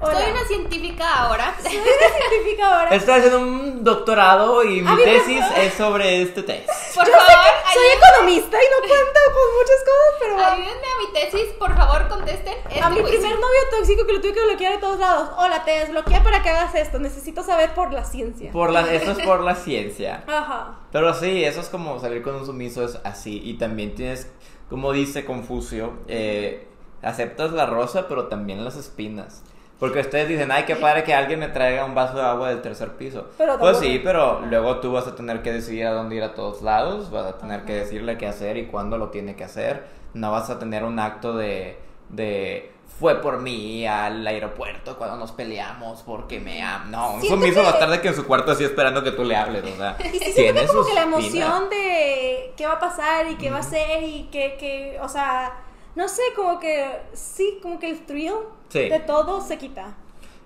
Hola. Soy una científica ahora. Soy una científica ahora. Estoy haciendo un doctorado y mi me- tesis es sobre este test. Por Yo sé favor, que soy ayúdenme, economista y no cuento con muchas cosas, pero... ayúdenme a mi tesis, por favor, contesten. este A mi primer novio tóxico que lo tuve que bloquear de todos lados. Hola, te desbloqueé para que hagas esto. Necesito saber por la ciencia. Por la, eso es por la ciencia. Ajá. Pero sí, eso es como salir con un sumiso, es así. Y también tienes, como dice Confucio, eh, aceptas la rosa, pero también las espinas. Porque ustedes dicen, ay, qué padre que alguien me traiga un vaso de agua del tercer piso. Pero pues sí, pero luego tú vas a tener que decidir a dónde ir a todos lados, vas a tener que decirle qué hacer y cuándo lo tiene que hacer. No vas a tener un acto de, de fue por mí al aeropuerto cuando nos peleamos porque me am. No, un sumiso va a estar de que en su cuarto así esperando que tú le hables, o sea. Y sí siento que como que la emoción de qué va a pasar y qué va a ser y que, que, o sea, no sé, como que sí, como que el thrill Sí. de todo se quita.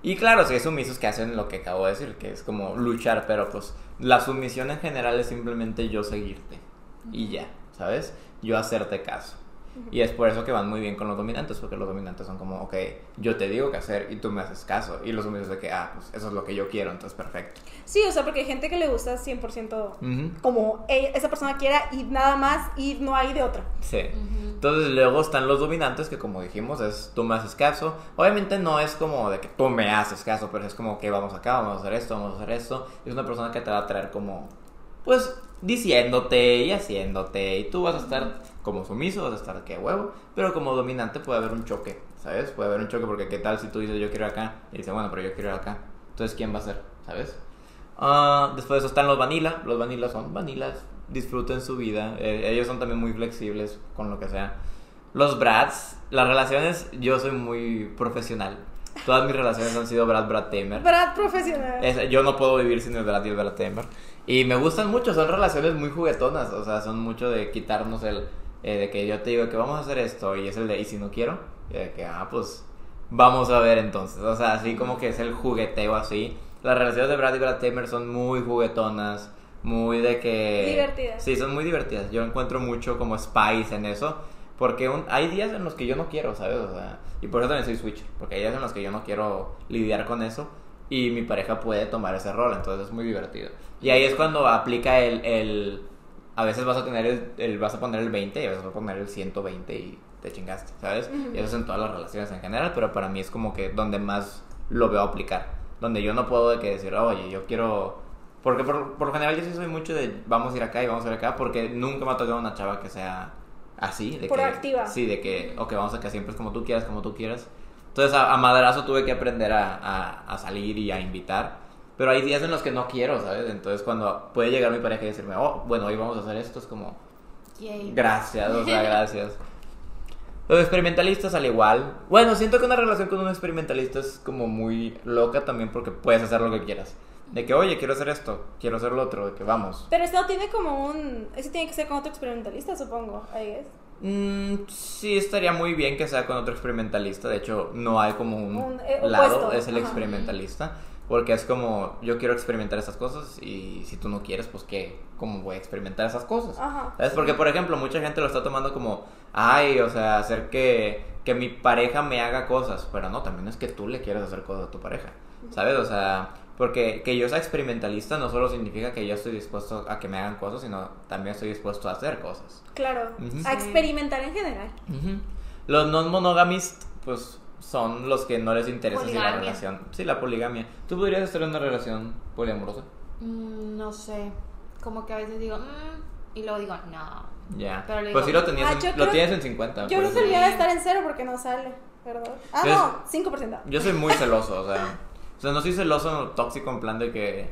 Y claro, sí hay sumisos que hacen lo que acabo de decir, que es como luchar, pero pues la sumisión en general es simplemente yo seguirte. Y ya, ¿sabes? Yo hacerte caso. Y es por eso que van muy bien con los dominantes, porque los dominantes son como, ok, yo te digo qué hacer y tú me haces caso. Y los sumisos de que, ah, pues eso es lo que yo quiero, entonces perfecto. Sí, o sea, porque hay gente que le gusta 100% Ujú. como ella- esa persona quiera y nada más y no hay de otra. Sí. Entonces luego están los dominantes que como dijimos es tú me haces caso. Obviamente no es como de que tú me haces caso, pero es como que vamos acá, vamos a hacer esto, vamos a hacer esto. Es una persona que te va a traer como, pues, diciéndote y haciéndote. Y tú vas a estar como sumiso, vas a estar que huevo. Pero como dominante puede haber un choque, ¿sabes? Puede haber un choque porque qué tal si tú dices yo quiero ir acá y dice bueno, pero yo quiero ir acá. Entonces, ¿quién va a ser? ¿Sabes? Ah, después de eso están los vanilla. Los vanilla son vanilas. Disfruten su vida. Eh, ellos son también muy flexibles con lo que sea. Los brats, las relaciones, yo soy muy profesional. Todas mis relaciones han sido Brad, Brad Tamer. Brad profesional. Es- yo no puedo vivir sin el Brad y el Brad Tamer. Y me gustan mucho, son relaciones muy juguetonas. O sea, son mucho de quitarnos el. Eh, de que yo te digo que vamos a hacer esto y es el de, y si no quiero, y de que, ah, pues vamos a ver entonces. O sea, así como que es el jugueteo así. Las relaciones de Brad y Brad Tamer son muy juguetonas, muy de que... Divertidas. Sí, son muy divertidas. Yo encuentro mucho como spice en eso. Porque un- hay días en los que yo no quiero, ¿sabes? O sea, y por eso también soy switcher. Porque hay días en los que yo no quiero lidiar con eso. Y mi pareja puede tomar ese rol. Entonces es muy divertido. Y ahí es cuando aplica el... el a veces vas a tener el, el- vas a poner el 20 y a veces vas a poner el 120 y te chingaste, ¿sabes? Y eso es en todas las relaciones en general, pero para mí es como que donde más lo veo aplicar. Donde yo no puedo de que decir, oye, yo quiero... Porque por, por lo general yo sí soy mucho de vamos a ir acá y vamos a ir acá, porque nunca me ha tocado una chava que sea así. De Proactiva. Que, sí, de que, ok, vamos acá siempre es como tú quieras, como tú quieras. Entonces a, a madrazo tuve que aprender a, a- a salir y a invitar. Pero hay días en los que no quiero, ¿sabes? Entonces cuando puede llegar mi pareja y decirme, oh, bueno, hoy vamos a hacer esto, es como, Yay. gracias, o sea, gracias. Los experimentalistas al igual. Bueno, siento que una relación con un experimentalista es como muy loca también porque puedes hacer lo que quieras. De que, oye, quiero hacer esto, quiero hacer lo otro, de que vamos. Pero esto tiene como un... Ese tiene que ser con otro experimentalista, supongo. I guess. Mm, sí, estaría muy bien que sea con otro experimentalista. De hecho, no hay como un, Un, eh, lado, es el Ajá. experimentalista. Porque es como, yo quiero experimentar estas cosas y si tú no quieres, pues ¿qué? ¿Cómo voy a experimentar esas cosas? Ajá. ¿Sabes? Porque, por ejemplo, mucha gente lo está tomando como, ay, o sea, hacer que, que mi pareja me haga cosas. Pero no, también es que tú le quieres hacer cosas a tu pareja. ¿Sabes? O sea, porque que yo sea experimentalista no solo significa que yo estoy dispuesto a que me hagan cosas, sino también estoy dispuesto a hacer cosas. Claro. Ujú. A experimentar en general. Ujú. Los non-monogamist, pues son los que no les interesa si la relación. Sí, la poligamia. ¿Tú podrías estar en una relación poliamorosa? Mm, no sé. Como que a veces digo, mm, y luego digo, no. Ya. Pero Pues digo, sí lo tenías, Ah, en, lo creo- tienes en 50. Yo eso. debería estar en cero porque no sale, ¿verdad? Ah, Yo- no, 5%. Yo soy muy celoso, o sea. O sea, no soy celoso tóxico en plan de que.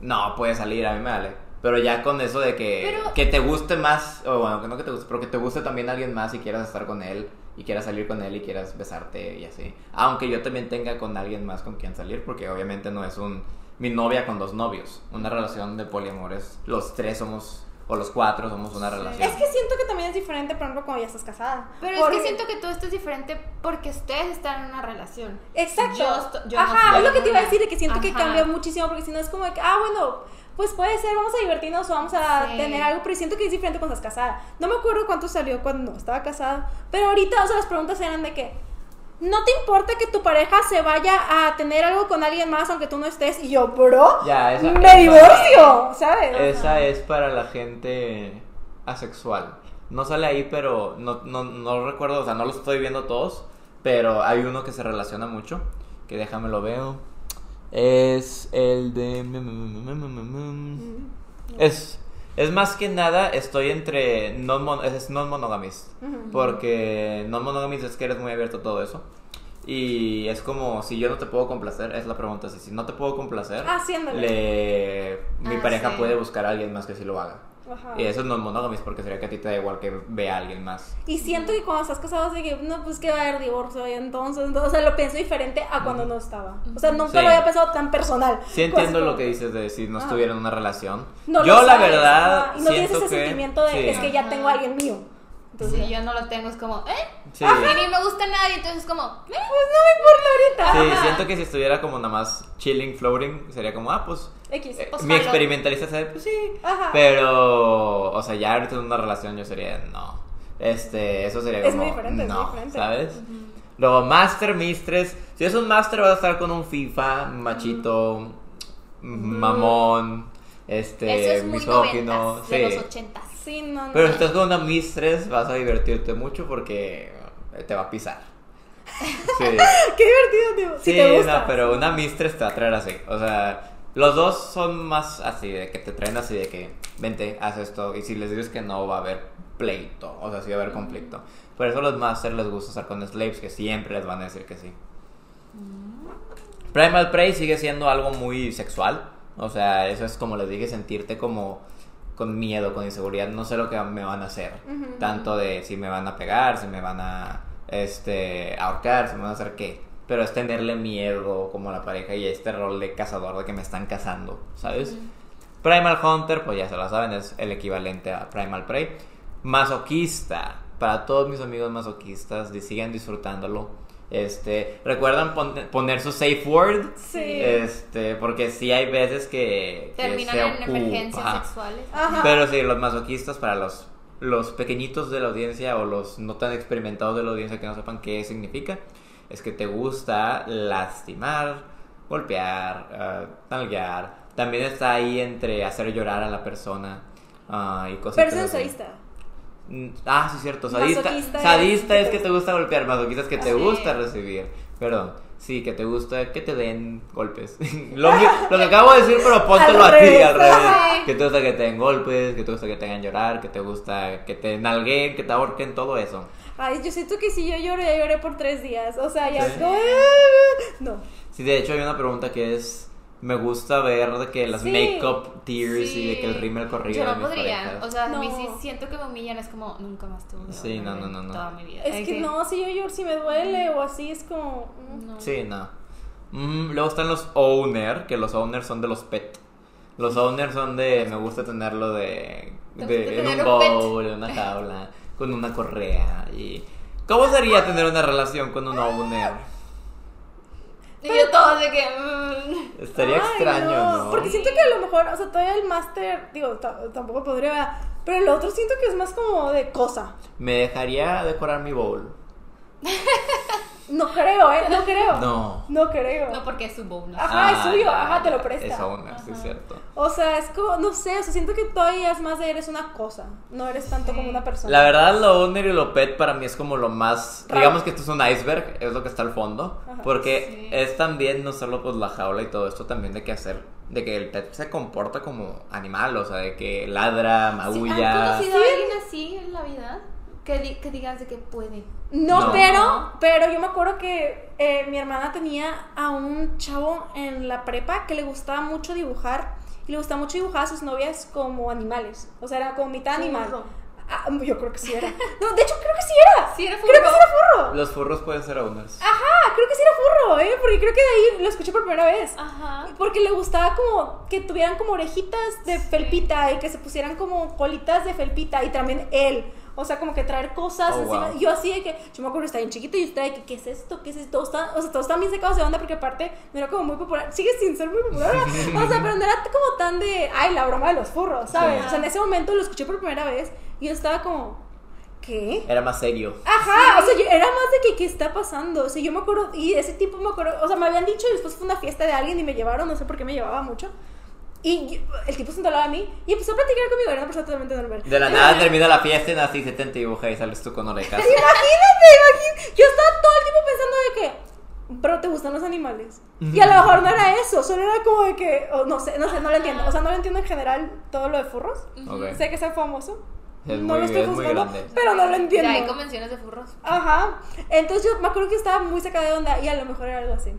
No, puede salir, a mí me vale. Pero ya con eso de que, Pero- que te guste más, o bueno, que no que te guste, pero que te guste también alguien más y quieras estar con él, y quieras salir con él y quieras besarte y así. Aunque yo también tenga con alguien más con quien salir, porque obviamente no es un mi novia con dos novios. Una relación de poliamor es los tres somos, o los cuatro somos una relación. Es que siento que también es diferente, por ejemplo, cuando ya estás casada. Pero Porque- es que siento que todo esto es diferente porque ustedes están en una relación. Exacto. Yo yo no Ajá, estoy es lo que te iba a decir, de que siento que Ajá. cambia muchísimo, porque si no es como de que, ah, bueno, pues puede ser, vamos a divertirnos o vamos a Sí. tener algo, pero siento que es diferente cuando estás casada. No me acuerdo cuánto salió cuando no estaba casada, pero ahorita, o sea, las preguntas eran de que, ¿no te importa que tu pareja se vaya a tener algo con alguien más aunque tú no estés? Y yo, bro, Ya, esa- me esa- divorcio, ¿sabes? Esa es para la gente asexual. No sale ahí, pero no, no, no recuerdo, o sea, no los estoy viendo todos, pero hay uno que se relaciona mucho, que déjame lo veo. Es el de... Es, es más que nada, estoy entre non mon- es non monogamist, Ujú. porque non monogamist es que eres muy abierto a todo eso. Y es como, si yo no te puedo complacer, es la pregunta, si, si no te puedo complacer, Ah, le, mi Ah, pareja sí. puede buscar a alguien más que sí lo haga. Ajá. Y eso es non monogamist porque sería que a ti te da igual que vea a alguien más. Y siento que cuando estás casado, así que, no, pues que va a haber divorcio, y entonces, entonces, o sea, lo pienso diferente a cuando no estaba. O sea, nunca Sí. lo había pensado tan personal. Sí entiendo como- lo que dices de si no Ajá. estuviera en una relación. No lo yo la sabes, verdad ajá, Y no tienes siento ese que- sentimiento de, sí. es que ya tengo a alguien mío. Entonces, Si yo no lo tengo, es como, ¿eh? Sí. Y ni me gusta nadie, entonces es como, ¿eh? pues no me importa ahorita. Sí, Ajá. siento que si estuviera como nada más chilling, floating, sería como, ah, pues X. eh, Pues mi jalo. experimentalista sería, pues sí. Ajá. Pero, o sea, ya ahorita en una relación yo sería, no. Este, eso sería como. Es muy diferente, es muy no, diferente. ¿Sabes? Luego, Master, Mistress. Si es un Master, va a estar con un FIFA, machito, mamón, este, Eso es muy misógino. noventas, de sí. los ochentas. Sí, no, no. Pero si estás con una Mistress, vas a divertirte mucho porque te va a pisar. Sí. Qué divertido, tío. Si Sí, te gusta. no, pero una mistress te va a traer así. O sea, los dos son más así, de que te traen así de que, vente, haz esto. Y si les dices que no, va a haber pleito. O sea, sí va a haber conflicto. Por eso a los masters les gusta estar con slaves, que siempre les van a decir que sí. Primal Prey sigue siendo algo muy sexual. O sea, eso es como les dije, sentirte como con miedo, con inseguridad. No sé lo que me van a hacer. Tanto de si me van a pegar, si me van a este, ahorcar, si me van a hacer qué. Pero es tenerle miedo como a la pareja y este rol de cazador de que me están cazando, ¿sabes? Primal Hunter, pues ya se lo saben, es el equivalente a Primal Prey. Masoquista, para todos mis amigos masoquistas, sigan disfrutándolo. Este, recuerdan pon- poner su safe word. Sí. Este, porque sí hay veces que, que Terminan se en ocupa. emergencias sexuales. Ajá. Pero sí, los masoquistas para los, los pequeñitos de la audiencia o los no tan experimentados de la audiencia que no sepan qué significa, es que te gusta lastimar, golpear, ah, nalguear. También está ahí entre hacer llorar a la persona ah, y cosas Pero es así. sensualista. Mm, Ah, sí, cierto. Sadista, sadista es- que te gusta golpear, masoquista es que te gusta recibir. Perdón. Sí, que te gusta que te den golpes. lo, que acabo de decir, pero póntelo a ti al revés. Que te gusta que te den golpes, que te gusta que te hagan llorar, que te gusta que te nalguen, que te ahorquen, todo eso. Ay, yo siento que si yo lloro, ya lloré por tres días. O sea, ya Sí. "Ah". No. Sí, de hecho hay una pregunta que es... Me gusta ver de que las Sí. make-up tears y de que el Sí. rímel corrido Yo no podría. parejas. O sea, a mí No. sí siento que me humillan. Es como, nunca más a Sí, no, no, no, no. Toda mi vida. Es Ay, que no, si yo lloro, si me duele o así, es como. mm. No. Sí, no. Mm, luego están los owner, que los owners son de los pet. Los owners son de, me gusta tenerlo de, ¿Te de- gusta en un tener un pet? bowl, en una jaula, con una correa. y ¿Cómo sería tener una relación con un owner? Y yo todo de que. mm. Estaría Ay, extraño, ¿no? Porque siento que a lo mejor, o sea, todavía el máster, digo, ta- tampoco podría, pero el otro siento que es más como de cosa. ¿Me dejaría decorar mi bowl? No creo, ¿eh? No creo. No. No creo. No, porque es su. ¿no? Ajá, es suyo, ya, ajá, te lo presta. Es owner, sí, es cierto. O sea, es como, no sé, o sea, siento que todavía es más de eres una cosa, no eres tanto Sí. como una persona. La verdad, lo owner y lo pet para mí es como lo más. Raro. Digamos que esto es un iceberg, es lo que está al fondo. Ajá. Porque Sí. es también no solo pues la jaula y todo esto, también de que hacer. De que el pet se comporta como animal, o sea, de que ladra, Sí, maulla. ¿Han conocido a alguien así en la vida? Que, di- que digas de que puede. No, No. pero, pero yo me acuerdo que eh, mi hermana tenía a un chavo en la prepa que le gustaba mucho dibujar y le gustaba mucho dibujar a sus novias como animales. O sea, era como mitad animal. Furro. Ah, yo creo que sí era. No, de hecho, creo que sí era. Sí, era Creo que furro. sí era furro. Los furros pueden ser owners. Ajá, creo que sí era furro, ¿eh? Porque creo que de ahí lo escuché por primera vez. Ajá. Porque le gustaba como que tuvieran como orejitas de felpita y que se pusieran como colitas de felpita y también él. O sea, como que traer cosas Oh, encima. wow. Yo así de que, yo me acuerdo que estaba bien chiquita y yo estaba de que, ¿qué es esto? ¿Qué es esto? Todos están, o sea, todos están bien secados de onda porque aparte no era como muy popular. Sigue sin ser muy popular. o sea, pero no era como tan de, ay, la broma de los furros, ¿sabes? Sí. O sea, en ese momento lo escuché por primera vez y yo estaba como, ¿qué? Era más serio. Ajá, o sea, yo- era más de que qué está pasando. O sea, yo me acuerdo, y ese tipo me acuerdo, o sea, me habían dicho y después fue una fiesta de alguien y me llevaron, no sé por qué me llevaba mucho. Y yo- el tipo se lado de mí y empezó a platicar conmigo, era una persona totalmente normal. De la nada termina la fiesta y así se te dibuja y sales tú con orejas. Imagínate, imagínate. Yo estaba todo el tiempo pensando de que, pero te gustan los animales. Y a lo mejor no era eso, solo era como de que, o no sé, no sé, no lo entiendo. O sea, no lo entiendo en general todo lo de furros. Ok. Sé que es famoso. Es no muy- lo estoy juzgando, pero no lo entiendo. Ya hay convenciones de furros. Ajá. Entonces yo me acuerdo que estaba muy sacada de onda y a lo mejor era algo así.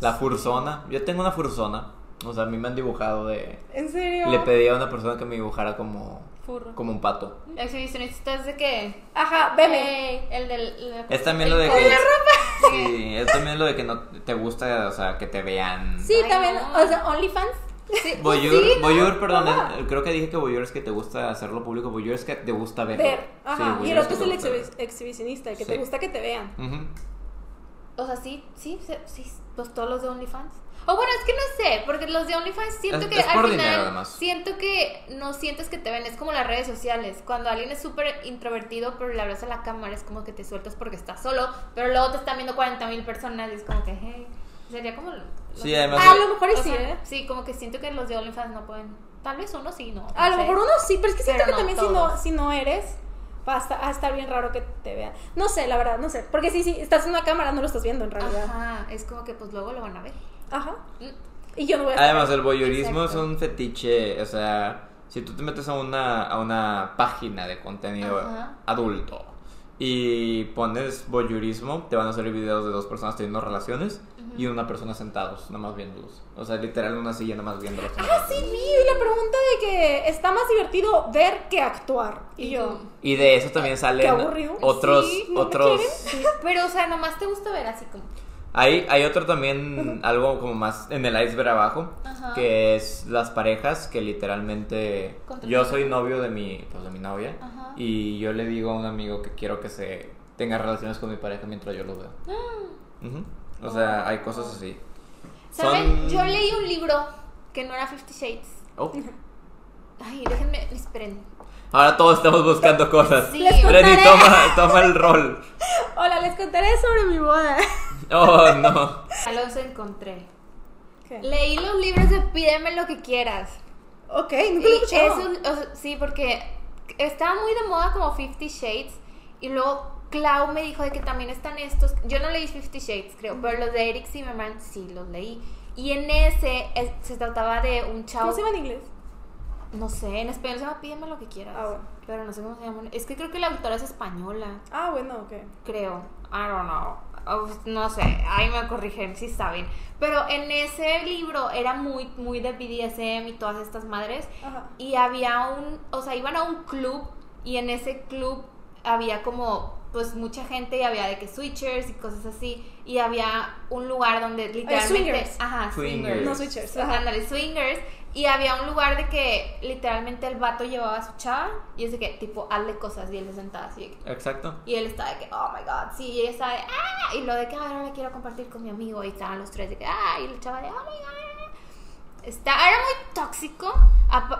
La fursona. Yo tengo una fursona. O sea, a mí me han dibujado de. ¿En serio? Le pedí a una persona que me dibujara como. Furro. Como un pato. Exhibicionistas de qué? Ajá, veme. El del. la- Es también el lo de que. Sí, es también lo de que no te gusta, o sea, que te vean. Sí, Ay, también. no. O sea, OnlyFans. Sí, Voyeur, sí, ¿no? voyeur, perdón, eh, creo que dije que voyeur es que te gusta hacerlo público, voyeur es que te gusta verlo. Ver. Sí, Ajá. y el otro que es el exhibi- exhibicionista, el que te gusta que te vean. Ujú. O sea, sí, sí, sí, sí, pues todos los de OnlyFans. O bueno, es que no sé, porque los de OnlyFans siento Es- que es al final siento que no sientes que te ven, es como las redes sociales. Cuando alguien es súper introvertido, pero le hablas a la cámara, es como que te sueltas porque estás solo, pero luego te están viendo 40 mil personas y es como que, hey, sería como... Sí, además- A lo mejor sí, sea, ¿eh? Sí, como que siento que los de OnlyFans no pueden... Tal vez uno sí, no. A lo mejor uno sí, pero es que siento Pero que no también si no, si no eres, va a estar, bien raro que te vean. No sé, la verdad, no sé. Porque si, si estás en una cámara, no lo estás viendo en realidad. Ajá, es como que pues luego lo van a ver. Ajá. Y yo no voy a estar. Además, el voyeurismo es un fetiche, o sea, si tú te metes a una, a una página de contenido Ajá. adulto y pones voyeurismo, te van a salir videos de dos personas teniendo relaciones y una persona sentados, nada más viéndolos. O sea, literal en una silla, nada más viéndolos. Ah, sí, vi y la pregunta de que está más divertido ver que actuar. Y, Y yo. Y de eso también salen otros, Sí, ¿no me otros... Sí, pero o sea, nomás te gusta ver así como... Hay, hay otro también, algo como más en el iceberg abajo, Ajá. que es las parejas que literalmente... Yo soy novio de mi, pues, de mi novia Ajá. y yo le digo a un amigo que quiero que se tenga relaciones con mi pareja mientras yo lo veo. Ujú. O sea, hay cosas así. ¿Saben? Son- Yo leí un libro que no era Fifty Shades. Oh. Ay, déjenme, esperen. Ahora todos estamos buscando cosas. Sí. Les Freddy, toma, toma el rol. Hola, les contaré sobre mi boda. Oh, no. Ya los encontré. ¿Qué? Leí los libros de Pídeme lo que quieras. Ok, nunca lo o sea, sí, porque estaba muy de moda como Fifty Shades. Y luego Clau me dijo de que también están estos. Yo no leí Fifty Shades, creo, pero los de Eric Zimmerman sí los leí. Y en ese es- se trataba de un chavo. ¿Cómo se llama en inglés? No sé, en español se llama Pídeme lo que quieras. Ah, bueno. Pero no sé cómo se llama. Es que creo que la autora es española. Ah, bueno, ok. Creo. I don't know. No sé, ahí me corrigen si saben. Pero en ese libro era muy, muy de BDSM y todas estas madres. Ajá. Y había un, o sea, iban a un club y en ese club había como, pues mucha gente y había de que switchers y cosas así. Y había un lugar donde literalmente... swingers. Ajá, Swingers. swingers. No switchers, Sí, ajá. Ándale, swingers. Y había un lugar de que literalmente el vato llevaba a su chava y es de que tipo, hazle cosas y él se sentaba así de que, Exacto. y él estaba de que, oh my god, sí, y ella estaba de, ah, y lo de que ahora la quiero compartir con mi amigo, y estaban los tres de que, ah, y el chaval de, oh my god. Está, era muy tóxico.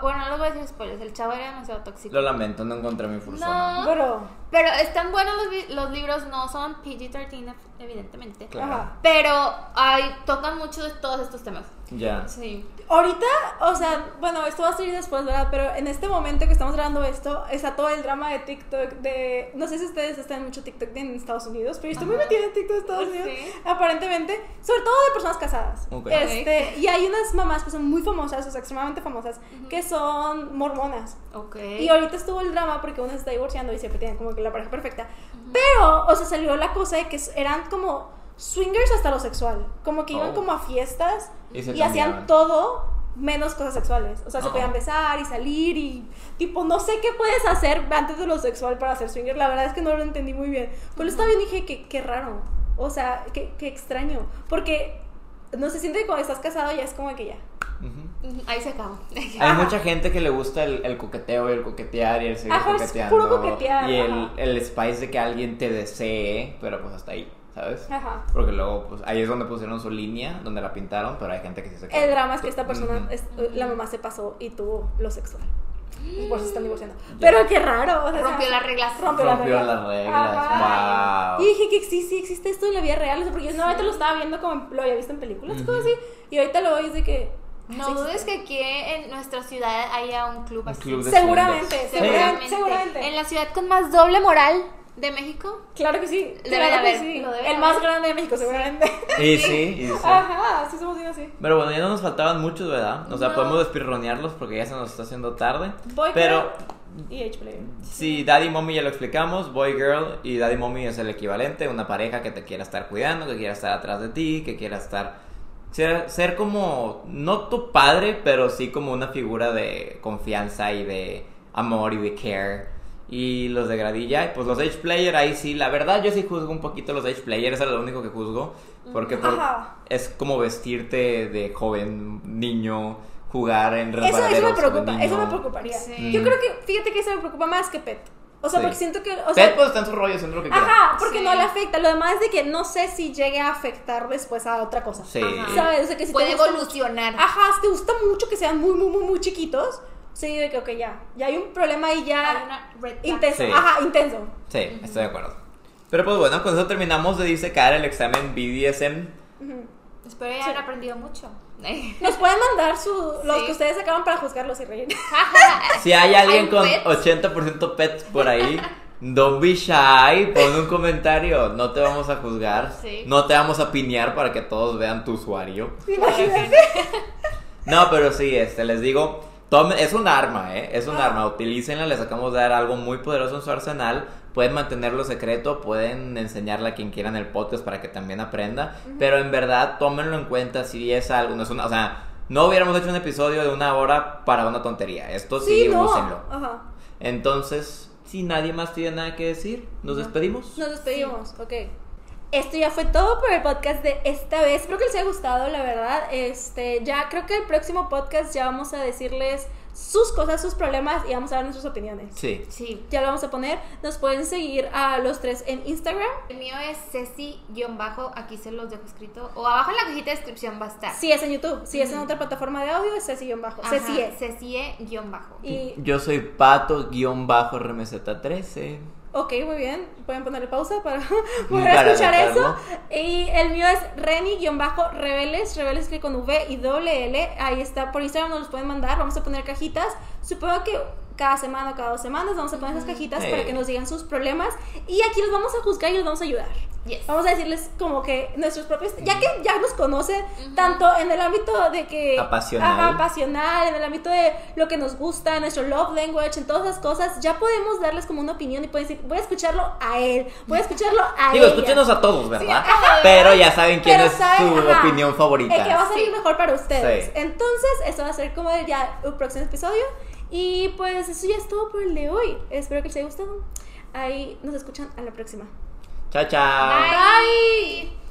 Bueno, no les voy a decir spoilers, el chavo era demasiado tóxico. Lo lamento, no encontré mi fursona. No. Pero. Pero están buenos los, los libros, no son PG-13, evidentemente. Claro. Pero ay, tocan mucho de todos estos temas. Ya. Sí. Ahorita, o sea, bueno, esto va a salir después, ¿verdad? Pero en este momento que estamos grabando esto, está todo el drama de TikTok de... No sé si ustedes están en mucho TikTok en Estados Unidos, pero yo estoy muy metida en TikTok de Estados Sí. Unidos, aparentemente. Sobre todo de personas casadas. Ok. Este, y hay unas mamás que son muy famosas, o sea, extremadamente famosas, que son mormonas. Ok. Y ahorita estuvo el drama porque una se está divorciando y siempre tienen como que la pareja perfecta. Pero, o sea, salió la cosa de que eran como swingers hasta lo sexual. Como que iban Oh. como a fiestas Y hacían todo menos cosas sexuales. O sea, se Oh. podían besar y salir y tipo, no sé qué puedes hacer antes de lo sexual para ser swinger. La verdad es que no lo entendí muy bien. Pero estaba bien y dije que qué raro. O sea, qué, qué extraño. Porque no se siente que cuando estás casado ya es como que ya. Ahí se acabó. Hay mucha gente que le gusta el, el coqueteo y el coquetear y el seguir Ajá, es coqueteando. puro coquetear, y el, el spice de que alguien te desee, pero pues hasta ahí, ¿sabes? Ajá. Porque luego, pues ahí es donde pusieron su línea, donde la pintaron, pero hay gente que sí se queda. El drama es que esta persona, es- la mamá se pasó y tuvo lo sexual. Y por eso están divorciando. Ya. Pero qué raro. o sea, Rompió las reglas. Rompió, las Rompió reglas. las reglas. Ajá. Wow. Y dije que sí, sí existe esto en la vida real. O sea, porque yo normalmente lo estaba viendo como lo había visto en películas, Ujú. cosas así. Y ahorita lo veo y es de que. No sí dudes que aquí en nuestra ciudad haya un club Un así. club de Seguramente, seguramente. seguramente. En la ciudad con más doble moral de México. Claro que sí. Debe claro que sí. lo debe El más grande de México, seguramente. Y sí, y sí. Ajá, sí somos bien así. Pero bueno, ya no nos faltaban muchos, ¿verdad? O sea, No. podemos despirronearlos porque ya se nos está haciendo tarde. Boy Pero Girl y H-Player. si Daddy Mommy ya lo explicamos, Boy Girl y Daddy Mommy es el equivalente, una pareja que te quiera estar cuidando, que quiera estar atrás de ti, que quiera estar ser, ser como no tu padre, pero sí como una figura de confianza y de amor y de care. Y los de gradilla, pues los Age Player, ahí sí, la verdad yo sí juzgo un poquito los Age Player, eso es lo único que juzgo, porque por- es como vestirte de joven, niño, jugar en Eso, eso me preocupa, eso me preocuparía. Sí. Yo creo que, fíjate que eso me preocupa más que Pet. O sea, Sí. porque siento que. O sea, Ted pues está en su rollo haciendo lo que quiera. Ajá, porque Sí. no le afecta. Lo demás es de que no sé si llegue a afectar después a otra cosa. Sí. Ajá. ¿Sabes? O sea, que si te Puede gusta evolucionar. mucho- Ajá, si te gusta mucho que sean muy, muy, muy, muy chiquitos. Sí, de que, ok, ya. Ya hay un problema ahí Hay ya. una red. Intenso. Sí. Ajá, intenso. Sí, estoy de acuerdo. Pero pues bueno, con eso terminamos de disecar el examen BDSM. Espero ya hayan aprendido mucho. Nos pueden mandar su, los Sí. que ustedes sacaban para juzgarlos y reír. Si hay alguien ¿Hay con pets? 80% pets por ahí, don't be shy, pon un comentario. No te vamos a juzgar. Sí. No te vamos a piñar para que todos vean tu usuario. No, pero sí, este, les digo, tome- es un arma, ¿eh? Es un Ah. arma, utilícenla, les acabamos de dar algo muy poderoso en su arsenal. Pueden mantenerlo secreto, pueden enseñarle a quien quiera en el podcast para que también aprenda. Pero en verdad, tómenlo en cuenta si es algo, no es una, o sea, no hubiéramos hecho un episodio de una hora para una tontería. Esto sí, Sí, no. úsenlo. Ajá. Entonces, si nadie más tiene nada que decir, nos No. despedimos. Nos despedimos, ok. Esto ya fue todo por el podcast de esta vez. Espero que les haya gustado, la verdad. Este, ya creo que el próximo podcast ya vamos a decirles sus cosas, sus problemas y vamos a dar nuestras opiniones. Sí. Sí. Ya lo vamos a poner. Nos pueden seguir a los tres en Instagram. El mío es Ceci-bajo, aquí se los dejo escrito. O abajo en la cajita de descripción va a estar. Si es en YouTube, si es en otra plataforma de audio, es Ceci-bajo. Ajá, Ceci es. Cecie-bajo. Y, Yo soy pato-rmz13. Ok, muy bien. Pueden ponerle pausa para Para poder escuchar dejarlo. eso. Y el mío es Reni-Rebeles, Rebeles que con V y doble L. Ahí está, por Instagram nos los pueden mandar. Vamos a poner cajitas. Supongo que cada semana o cada dos semanas vamos a poner esas cajitas Sí. para que nos digan sus problemas. Y aquí los vamos a juzgar y los vamos a ayudar. Yes. Vamos a decirles como que nuestros propios, ya que ya nos conocen tanto en el ámbito de que Apasional. Ajá, apasional, en el ámbito de lo que nos gusta, nuestro love language, en todas esas cosas, ya podemos darles como una opinión y pueden decir, voy a escucharlo a él, voy a escucharlo a Digo, ella. escúchenos a todos, ¿verdad? ajá. Pero ya saben quién Pero es saben, su ajá, opinión favorita. El que va a salir Sí. mejor para ustedes. Sí. Entonces, eso va a ser como el ya el próximo episodio. Y pues eso ya es todo por el de hoy. Espero que les haya gustado. Ahí nos escuchan a la próxima. Chao, chao. Bye. Bye.